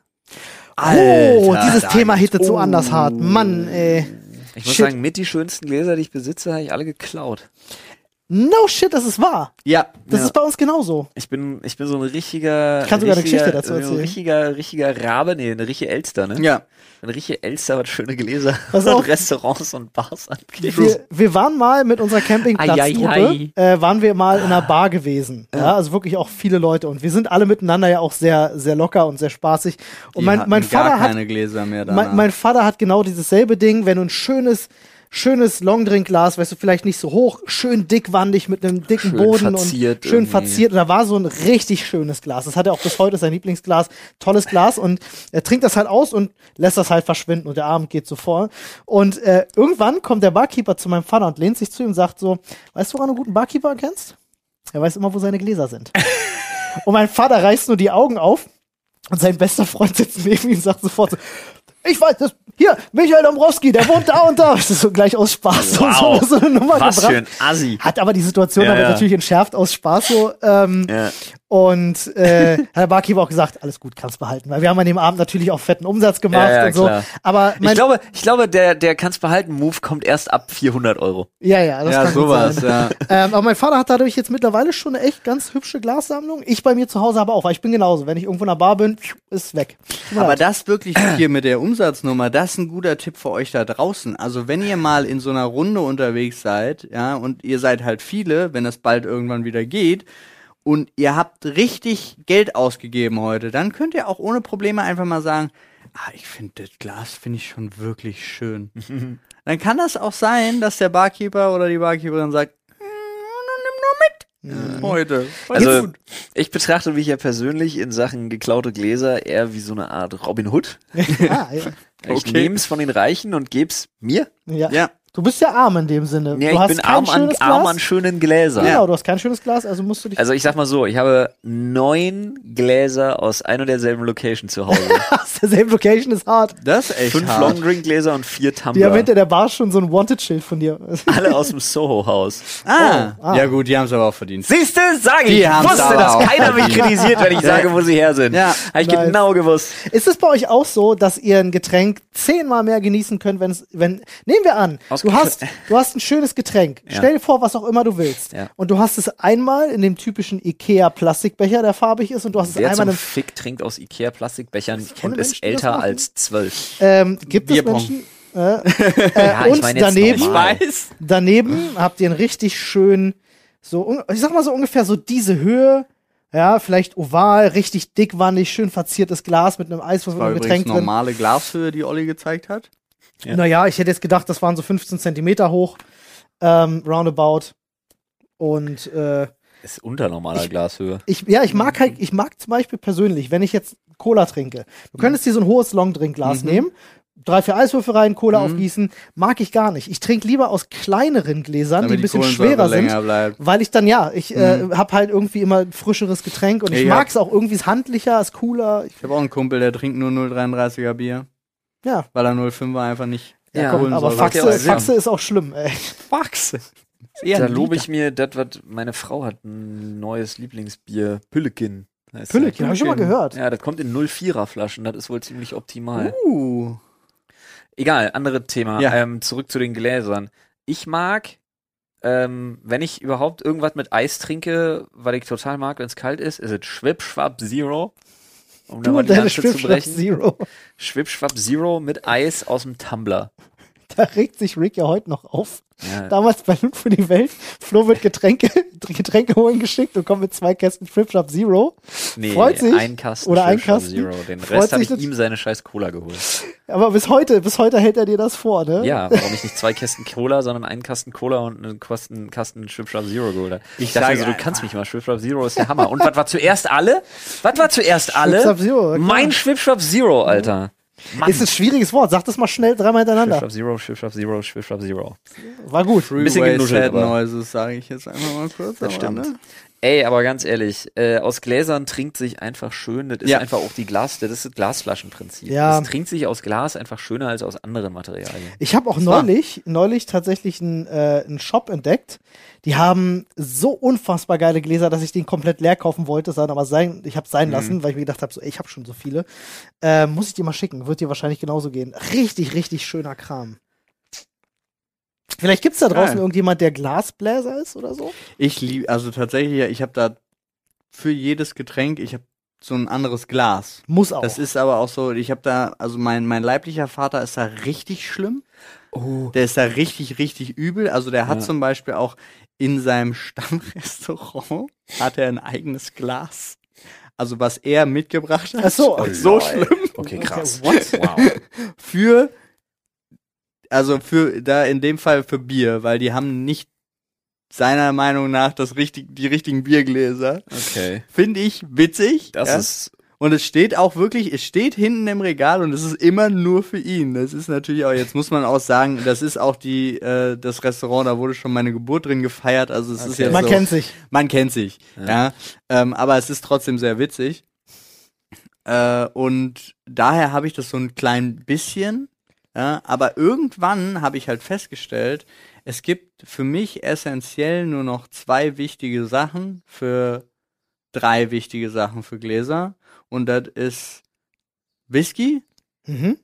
oh, Alter, dieses da Thema hittet so anders hart. Mann, ey. Ich muss Shit. sagen, mit die schönsten Gläser, die ich besitze, habe ich alle geklaut. No shit, das ist wahr. Ja, Das Ja. ist bei uns genauso. Ich bin, ich bin so ein richtiger. Ich kann sogar eine Geschichte dazu so ein erzählen. Richtiger, richtiger Rabe, nee, eine richtige Elster, ne? ja. Eine richtige Elster, was schöne Gläser Pass und. Restaurants und Bars angeht. Wir, wir waren mal mit unserer Campingplatztruppe, Ei, äh, waren wir mal in einer Bar gewesen. Ja, also wirklich auch viele Leute. Und wir sind alle miteinander ja auch sehr, sehr locker und sehr spaßig. Und Die mein, mein Vater gar hat keine Gläser mehr danach. mein, mein Vater hat genau dieses selbe Ding, wenn du ein schönes, schönes Longdrink-Glas, weißt du, vielleicht nicht so hoch, schön dickwandig mit einem dicken Schön Boden verziert und schön irgendwie. verziert. Und da war so ein richtig schönes Glas. Das hat er auch bis heute sein Lieblingsglas. Tolles Glas und er trinkt das halt aus und lässt das halt verschwinden und der Abend geht so vor. Und äh, irgendwann kommt der Barkeeper zu meinem Vater und lehnt sich zu ihm und sagt so, weißt du, woran du einen guten Barkeeper erkennst? Er weiß immer, wo seine Gläser sind. und mein Vater reißt nur die Augen auf und sein bester Freund sitzt neben ihm und sagt sofort so, ich weiß, das, hier, Michael Dombrowski, der wohnt da und da. Das ist so gleich aus Spaß Wow. so, so eine Nummer Was gebracht. für ein Assi. Hat aber die Situation Ja, damit ja. natürlich entschärft aus Spaß so. Ähm, Ja. Und äh, hat der Barkeeper auch gesagt, alles gut, kannst behalten. Weil wir haben an dem Abend natürlich auch fetten Umsatz gemacht Ja, ja, und so. klar. Aber Ich glaube, ich glaube, der, der kann's behalten Move kommt erst ab 400 Euro. ja, ja, das ja, kann sowas, sein. ja. Ähm, aber mein Vater hat dadurch jetzt mittlerweile schon eine echt ganz hübsche Glassammlung. Ich bei mir zu Hause aber auch, weil ich bin genauso. Wenn ich irgendwo in der Bar bin, ist weg. Tut Aber das wirklich hier mit der Umsatznummer, das ist ein guter Tipp für euch da draußen. Also wenn ihr mal in so einer Runde unterwegs seid, ja, und ihr seid halt viele, wenn es bald irgendwann wieder geht, und ihr habt richtig Geld ausgegeben heute, dann könnt ihr auch ohne Probleme einfach mal sagen, ah, ich finde das Glas finde ich schon wirklich schön. dann kann das auch sein, dass der Barkeeper oder die Barkeeperin sagt, "Mm, nimm nur mit. Heute. Also, gut. ich betrachte mich ja persönlich in Sachen geklaute Gläser eher wie so eine Art Robin Hood. ah, ja. Ich Okay. nehm's von den Reichen und geb's mir. Ja. Ja. Du bist ja arm in dem Sinne. Ja, du ich hast bin kein arm an, schönes arm Glas. an schönen Gläsern. Genau, du hast kein schönes Glas, also musst du dich. Also ich sag mal so, ich habe neun Gläser aus ein und derselben Location zu Hause. aus derselben Location ist hart. Das ist echt Fünf hart. Longdrink-Gläser und vier Die haben Tumbler. hinter der Bar schon so ein Wanted-Schild von dir. Alle aus dem Soho-Haus. Ah, Oh, ah. ja gut, die haben es aber auch verdient. Siehste, sag ich. Die wusste, dass auch keiner mich kritisiert, wenn ich sage, wo sie her sind. Ja. Habe ich Nice. genau gewusst. Ist es bei euch auch so, dass ihr ein Getränk zehnmal mehr genießen könnt, wenn's, wenn, nehmen wir an, du Ausge- hast, du hast ein schönes Getränk. Stell dir vor, was auch immer du willst. Ja. Und du hast es einmal in dem typischen Ikea-Plastikbecher, der farbig ist, und du hast es Wer einmal zum Fick trinkt aus Ikea-Plastikbechern kenne und ist Menschen, das älter als zwölf? ähm, gibt es Bierpong. Menschen, äh, äh, Ja, und daneben, weiß. daneben habt ihr einen richtig schönen so, ich sag mal so ungefähr so diese Höhe. Ja, vielleicht oval, richtig dickwandig, schön verziertes Glas mit einem Eis, was mit einem Getränk drin. normale Glashöhe, die Olli gezeigt hat. Ja. Naja, ich hätte jetzt gedacht, das waren so 15 Zentimeter hoch, ähm, roundabout. Und äh, Ist unter normaler Ich- Glashöhe. ich, ja, ich mag halt, ich mag zum Beispiel persönlich, wenn ich jetzt Cola trinke. Du könntest dir so ein hohes Longdrinkglas Mhm. nehmen, drei, vier Eiswürfel rein, Cola Mhm. aufgießen. Mag ich gar nicht. Ich trinke lieber aus kleineren Gläsern, die ein bisschen Kohlensäure schwerer sind. bleibt. Weil ich dann, ja, ich äh, Mhm. hab halt irgendwie immer frischeres Getränk und ich Ja. mag es auch irgendwie ist handlicher, ist cooler. Ich, Ich habe auch einen Kumpel, der trinkt nur 0,33er Bier, ja, weil er 0,5er einfach nicht. Ja, komm, aber Kohlensäure Faxe, Sinn. Faxe ist auch schlimm, ey. Faxe. Da lobe ich mir, das, was meine Frau hat, ein neues Lieblingsbier, Püllekin. Püllekin, habe ich schon mal gehört. Ja, das kommt in 04er Flaschen, das ist wohl ziemlich optimal. Uh. Egal, andere Thema. Ja. Ähm, zurück zu den Gläsern. Ich mag, ähm, wenn ich überhaupt irgendwas mit Eis trinke, weil ich total mag, wenn es kalt ist, ist es Schwip-Schwab Zero. Um da Du mal und die deine Lanze zu brechen. Zero. Schwip-Schwab Zero mit Eis aus dem Tumbler. Da regt sich Rick ja heute noch auf. Ja, Damals bei Loot für die Welt, Flo wird Getränke, Getränke holen geschickt und kommt mit zwei Kästen Flipshop Zero. nee, freut sich. ein Kasten Oder ein Kasten. Zero. Den Freut Rest habe ich ihm seine scheiß Cola geholt. Aber bis heute, bis heute hält er dir das vor, ne? Ja, warum ich nicht zwei Kästen Cola, sondern einen Kasten Cola und einen Kasten, Kasten Schwipschwap Zero geholt habe. Ich dachte sage so, du einfach- kannst mich mal, Schwipschwap Zero ist der Hammer. Und was war zuerst alle? Was war zuerst alle? Schwipschwap Zero. Mein Schwipschwap Zero, Alter. Mann. Ist ein schwieriges Wort. Sag das mal schnell dreimal hintereinander. Schwipschwap Zero, Schwipschwap Zero, Schwipschwap Zero. War gut. bisschen Freeway genuschelt, Sad aber- Noises, sage ich jetzt einfach mal kurz. Das aber, stimmt. ne? Ey, aber ganz ehrlich, äh, aus Gläsern trinkt sich einfach schön. Das ist Ja. einfach auch die Glas, das ist das Glasflaschenprinzip. Ja. Das trinkt sich aus Glas einfach schöner als aus anderen Materialien. Ich habe auch wahr. neulich, neulich tatsächlich einen äh, einen Shop entdeckt. Die haben so unfassbar geile Gläser, dass ich den komplett leer kaufen wollte, sein, aber sein, ich habe sein lassen, weil ich mir gedacht habe, so, ey, ich habe schon so viele. Äh, muss ich dir mal schicken, wird dir wahrscheinlich genauso gehen. Richtig, richtig schöner Kram. Vielleicht gibt's da draußen Geil. irgendjemand, der Glasbläser ist oder so. Ich liebe, also tatsächlich, ja, ich habe da für jedes Getränk, ich habe so ein anderes Glas. Muss auch. Das ist aber auch so, ich habe da, also mein, mein leiblicher Vater ist da richtig schlimm. Oh. Der ist da richtig, richtig übel. Also der hat Ja. zum Beispiel auch in seinem Stammrestaurant hat er ein eigenes Glas. Also was er mitgebracht hat. Ach so. so schlimm. Okay, krass. Okay, what? Wow. Für, also für, da in dem Fall für Bier, weil die haben nicht seiner Meinung nach das richtig, die richtigen Biergläser. Okay. Finde ich witzig. Das ja? ist Und es steht auch wirklich, es steht hinten im Regal und es ist immer nur für ihn. Das ist natürlich auch, jetzt muss man auch sagen, das ist auch die, äh, das Restaurant, da wurde schon meine Geburt drin gefeiert. Also es ist Okay. ja Man so, kennt sich. man kennt sich, Ja. ja. Ähm, aber es ist trotzdem sehr witzig. Äh, und daher habe ich das so ein klein bisschen. Ja, aber irgendwann habe ich halt festgestellt, es gibt für mich essentiell nur noch zwei wichtige Sachen für drei wichtige Sachen für Gläser. Und das ist Whisky, Mhm.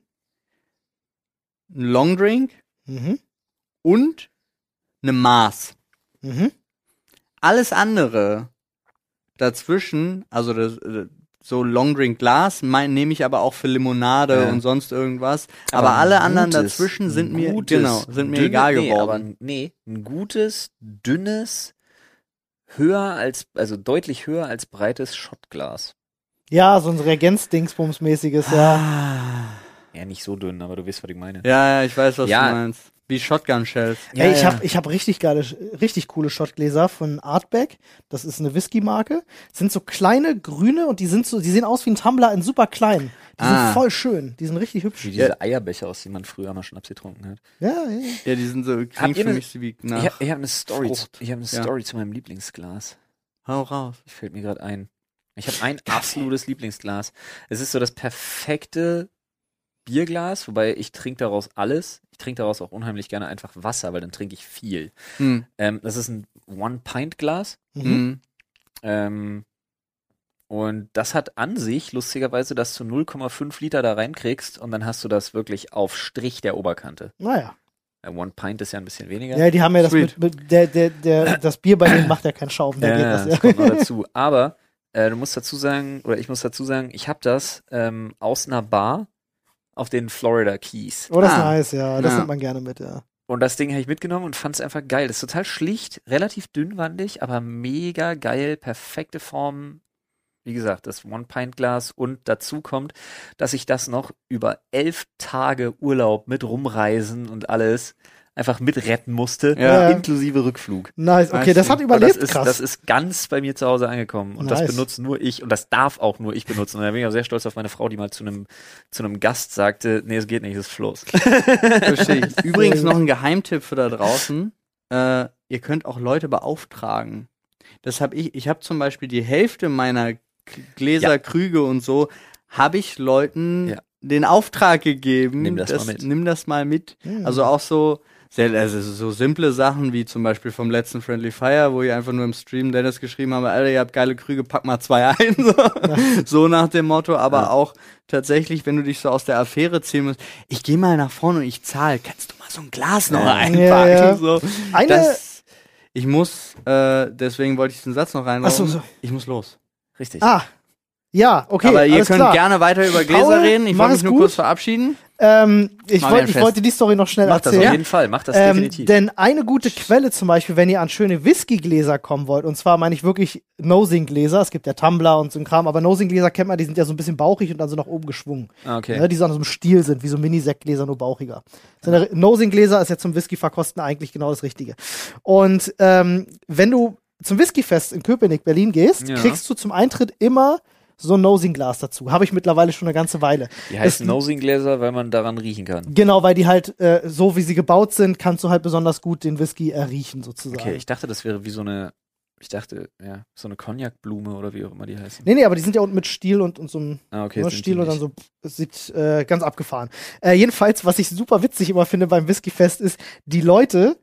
ein Longdrink Mhm. und eine Maß. Mhm. Alles andere dazwischen, also das, so Longdrink Glas, mein, nehme ich aber auch für Limonade Ja. und sonst irgendwas. Aber, ein alle anderen gutes, dazwischen ein sind mir gutes, genau, sind mir dünne- egal nee, Aber, geworden. nee, ein gutes, dünnes, höher als, also deutlich höher als breites Shotglas. Ja, so ein Reagenz-Dingsbums-mäßiges, ja. Ah. Ja, nicht so dünn, aber du weißt, was ich meine. Ja, ja, ich weiß, was Ja. du meinst. Wie Shotgun Shells. Ja, Ey, ich ja. habe ich hab richtig geile, richtig coole Shotgläser von Artback. Das ist eine Whisky-Marke. Sind so kleine, grüne und die sind so, die sehen aus wie ein Tumbler in super klein. Die Ah. sind voll schön. Die sind richtig hübsch. Wie diese Eierbecher, aus denen man früher mal Schnaps getrunken hat. Ja, ja. Ja, die sind so, Habt klingt ihr für ne- mich so wie nach. Ich, hab- ich habe eine Story, zu, ich habe eine Ja. Story zu meinem Lieblingsglas. Hau raus. Das fällt mir gerade ein. Ich habe ein absolutes Lieblingsglas. Es ist so das perfekte Bierglas, wobei ich trinke daraus alles. Ich trinke daraus auch unheimlich gerne einfach Wasser, weil dann trinke ich viel. Hm. Ähm, das ist ein One-Pint-Glas. Mhm. Hm. Ähm, und das hat an sich, lustigerweise, dass du 0,5 Liter da reinkriegst und dann hast du das wirklich auf Strich der Oberkante. Naja. One Pint ist ja ein bisschen weniger. Ja, die haben ja das Sweet. mit, mit der, der, der, das Bier bei denen macht ja keinen Schaum. Da Ja, geht ja, das, das ja. kommt noch dazu. Aber äh, du musst dazu sagen, oder ich muss dazu sagen, ich habe das ähm, aus einer Bar auf den Florida Keys. Oh, das ist Ah. nice, ja. Das Ja. nimmt man gerne mit, ja. Und das Ding habe ich mitgenommen und fand es einfach geil. Das ist total schlicht, relativ dünnwandig, aber mega geil, perfekte Form. Wie gesagt, das One-Pint-Glas und dazu kommt, dass ich das noch über elf Tage Urlaub mit rumreisen und alles einfach mitretten musste, Ja. inklusive Rückflug. Nice, okay, Weißt das du, hat überlebt, das ist, krass. das ist ganz bei mir zu Hause angekommen. Und Nice. das benutze nur ich und das darf auch nur ich benutzen. Und da bin ich auch sehr stolz auf meine Frau, die mal zu einem zu einem Gast sagte, nee, es geht nicht, es ist Floß. Verstehe ich. Übrigens noch ein Geheimtipp für da draußen. Äh, ihr könnt auch Leute beauftragen. Das habe ich. Ich habe zum Beispiel die Hälfte meiner K- Gläser, Ja. Krüge und so, habe ich Leuten Ja. den Auftrag gegeben. Nimm das mal mit. Nimm das mal mit. Hm. Also auch so. Also so simple Sachen wie zum Beispiel vom letzten Friendly Fire, wo ich einfach nur im Stream Dennis geschrieben habe, Alter, ihr habt geile Krüge, pack mal zwei ein. So, so nach dem Motto, aber Ja. auch tatsächlich, wenn du dich so aus der Affäre ziehen musst, ich gehe mal nach vorne und ich zahle, kannst du mal so ein Glas noch Ja. einpacken? Ja, ja. So. Eine- Das, ich muss, äh, deswegen wollte ich diesen Satz noch reinhauen. Ach so, so. Ich muss los. Richtig. Ah, ja, okay, aber ihr könnt klar. gerne weiter über Gläser Paul, reden. Ich wollte mich nur gut. kurz verabschieden. Ähm, ich, wollt, ich wollte die Story noch schnell Mach das erzählen. auf jeden Fall, mach das Ähm, definitiv. denn eine gute Quelle zum Beispiel, wenn ihr an schöne Whiskygläser kommen wollt, und zwar meine ich wirklich Nosing-Gläser, es gibt ja Tumbler und so ein Kram, aber Nosing-Gläser kennt man, die sind ja so ein bisschen bauchig und dann so nach oben geschwungen. Ah, okay. Ne, die so an so einem Stiel sind, wie so Mini-Sektgläser, nur bauchiger. So eine Nosing-Gläser ist ja zum Whisky-Verkosten eigentlich genau das Richtige. Und ähm, wenn du zum Whiskyfest in Köpenick, Berlin gehst, Ja. kriegst du zum Eintritt immer so ein Nosing-Glas dazu. Habe ich mittlerweile schon eine ganze Weile. Die heißen Nosing-Gläser, weil man daran riechen kann. Genau, weil die halt, äh, so wie sie gebaut sind, kannst du halt besonders gut den Whisky erriechen, sozusagen. Okay, ich dachte, das wäre wie so eine, ich dachte, ja, so eine Cognac-Blume oder wie auch immer die heißen. Nee, nee, aber die sind ja unten mit Stiel und, und so einem Ah, okay. die Stiel und dann so, es sieht äh, ganz abgefahren. Äh, jedenfalls, was ich super witzig immer finde beim Whiskyfest ist, die Leute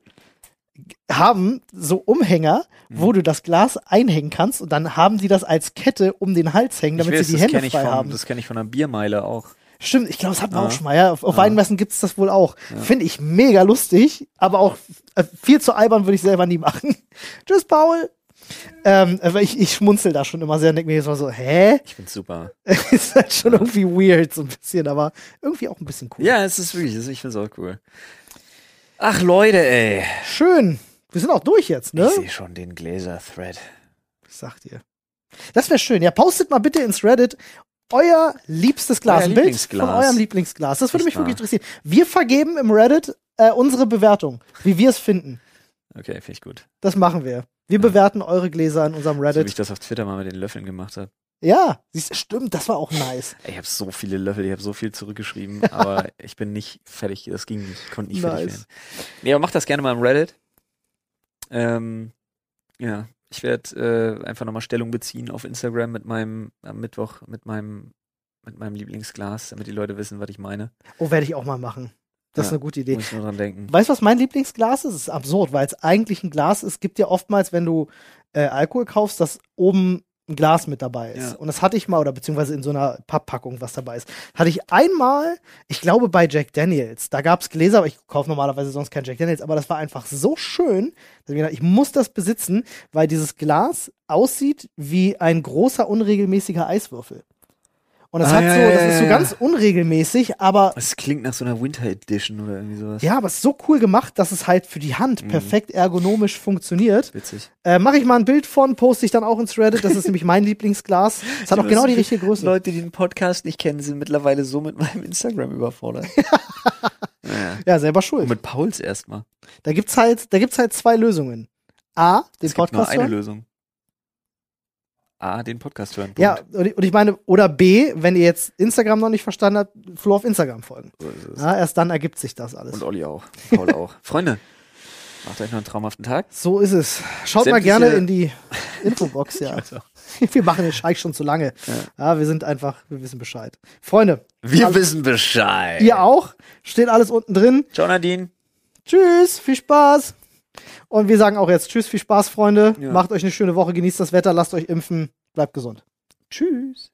haben so Umhänger, Mhm. wo du das Glas einhängen kannst und dann haben die das als Kette um den Hals hängen, damit weiß, sie die Hände frei von, haben. Das kenne ich von einer Biermeile auch. Stimmt, ich glaube, das hatten wir Ja. auch schon mal, ja. Auf, auf Ja. Weinmessen gibt's das wohl auch. Ja. Finde ich mega lustig, aber auch äh, viel zu albern würde ich selber nie machen. Tschüss, Paul. Ähm, aber ich, ich schmunzel da schon immer sehr und denke mir jetzt mal so, hä? Ich find's super. ist halt schon irgendwie weird, so ein bisschen, aber irgendwie auch ein bisschen cool. Ja, es ist wirklich, ich find's auch cool. Ach Leute, ey. Schön. Wir sind auch durch jetzt, ne? Ich sehe schon den Gläser-Thread. Ich sag dir. Das wäre schön. Ja, postet mal bitte ins Reddit euer liebstes Glas. Euer ein Bild Lieblingsglas. von eurem Lieblingsglas. Das würde mich wirklich interessieren. Wir vergeben im Reddit äh, unsere Bewertung, wie wir es finden. Okay, finde ich gut. Das machen wir. Wir bewerten eure Gläser in unserem So wie ich Reddit. das auf Twitter mal mit den Löffeln gemacht habe. Ja, siehst, du, stimmt, das war auch nice. Ich habe so viele Löffel, ich habe so viel zurückgeschrieben, aber ich bin nicht fertig. Das ging nicht, ich konnte nicht fertig Nice. werden. Nee, aber mach das gerne mal im Reddit. Ähm, ja, ich werde äh, einfach nochmal Stellung beziehen auf Instagram mit meinem am Mittwoch mit meinem mit meinem Lieblingsglas, damit die Leute wissen, was ich meine. Oh, werde ich auch mal machen. Das ist Ja. eine gute Idee. Muss ich nur dran denken. Weißt du, was mein Lieblingsglas ist? Es ist absurd, weil es eigentlich ein Glas ist. Es gibt ja oftmals, wenn du äh, Alkohol kaufst, dass oben ein Glas mit dabei ist. Ja. Und das hatte ich mal, oder beziehungsweise in so einer Papppackung, was dabei ist. Hatte ich einmal, ich glaube bei Jack Daniels, da gab's Gläser, aber ich kaufe normalerweise sonst kein Jack Daniels, aber das war einfach so schön, dass ich mir gedacht, ich muss das besitzen, weil dieses Glas aussieht wie ein großer, unregelmäßiger Eiswürfel. Und das Ah, hat so, ja, das ist so ganz unregelmäßig, aber Es klingt nach so einer Winter Edition oder irgendwie sowas. ja, aber es ist so cool gemacht, dass es halt für die Hand Mhm. perfekt ergonomisch funktioniert. Witzig. Äh, Mache ich mal ein Bild von, poste ich dann auch ins Reddit. Das ist nämlich mein Lieblingsglas. Es hat auch genau die richtige Größe. Leute, die den Podcast nicht kennen, sind mittlerweile so mit meinem Instagram überfordert. ja. Ja, selber Und schuld. mit Pauls erstmal. Da gibt's halt, da gibt's halt zwei Lösungen. A, den Es gibt nur Podcast eine hören. Lösung. A, den Podcast hören. Punkt. Ja, und ich, meine, oder B, wenn ihr jetzt Instagram noch nicht verstanden habt, Flo auf Instagram folgen. So ist es. Ja, erst dann ergibt sich das alles. Und Olli auch. Paul auch. Freunde, macht euch noch einen traumhaften Tag. So ist es. Schaut mal Sämtliche- gerne in die Infobox, ja. Wir machen den Scheich schon zu lange. Ja, wir sind einfach, wir wissen Bescheid. Freunde, Wir Alles- wissen Bescheid. ihr auch. Steht alles unten drin. Ciao Nadine. Tschüss, viel Spaß. Und wir sagen auch jetzt Tschüss, viel Spaß, Freunde. Ja. Macht euch eine schöne Woche, genießt das Wetter, lasst euch impfen, bleibt gesund. Tschüss.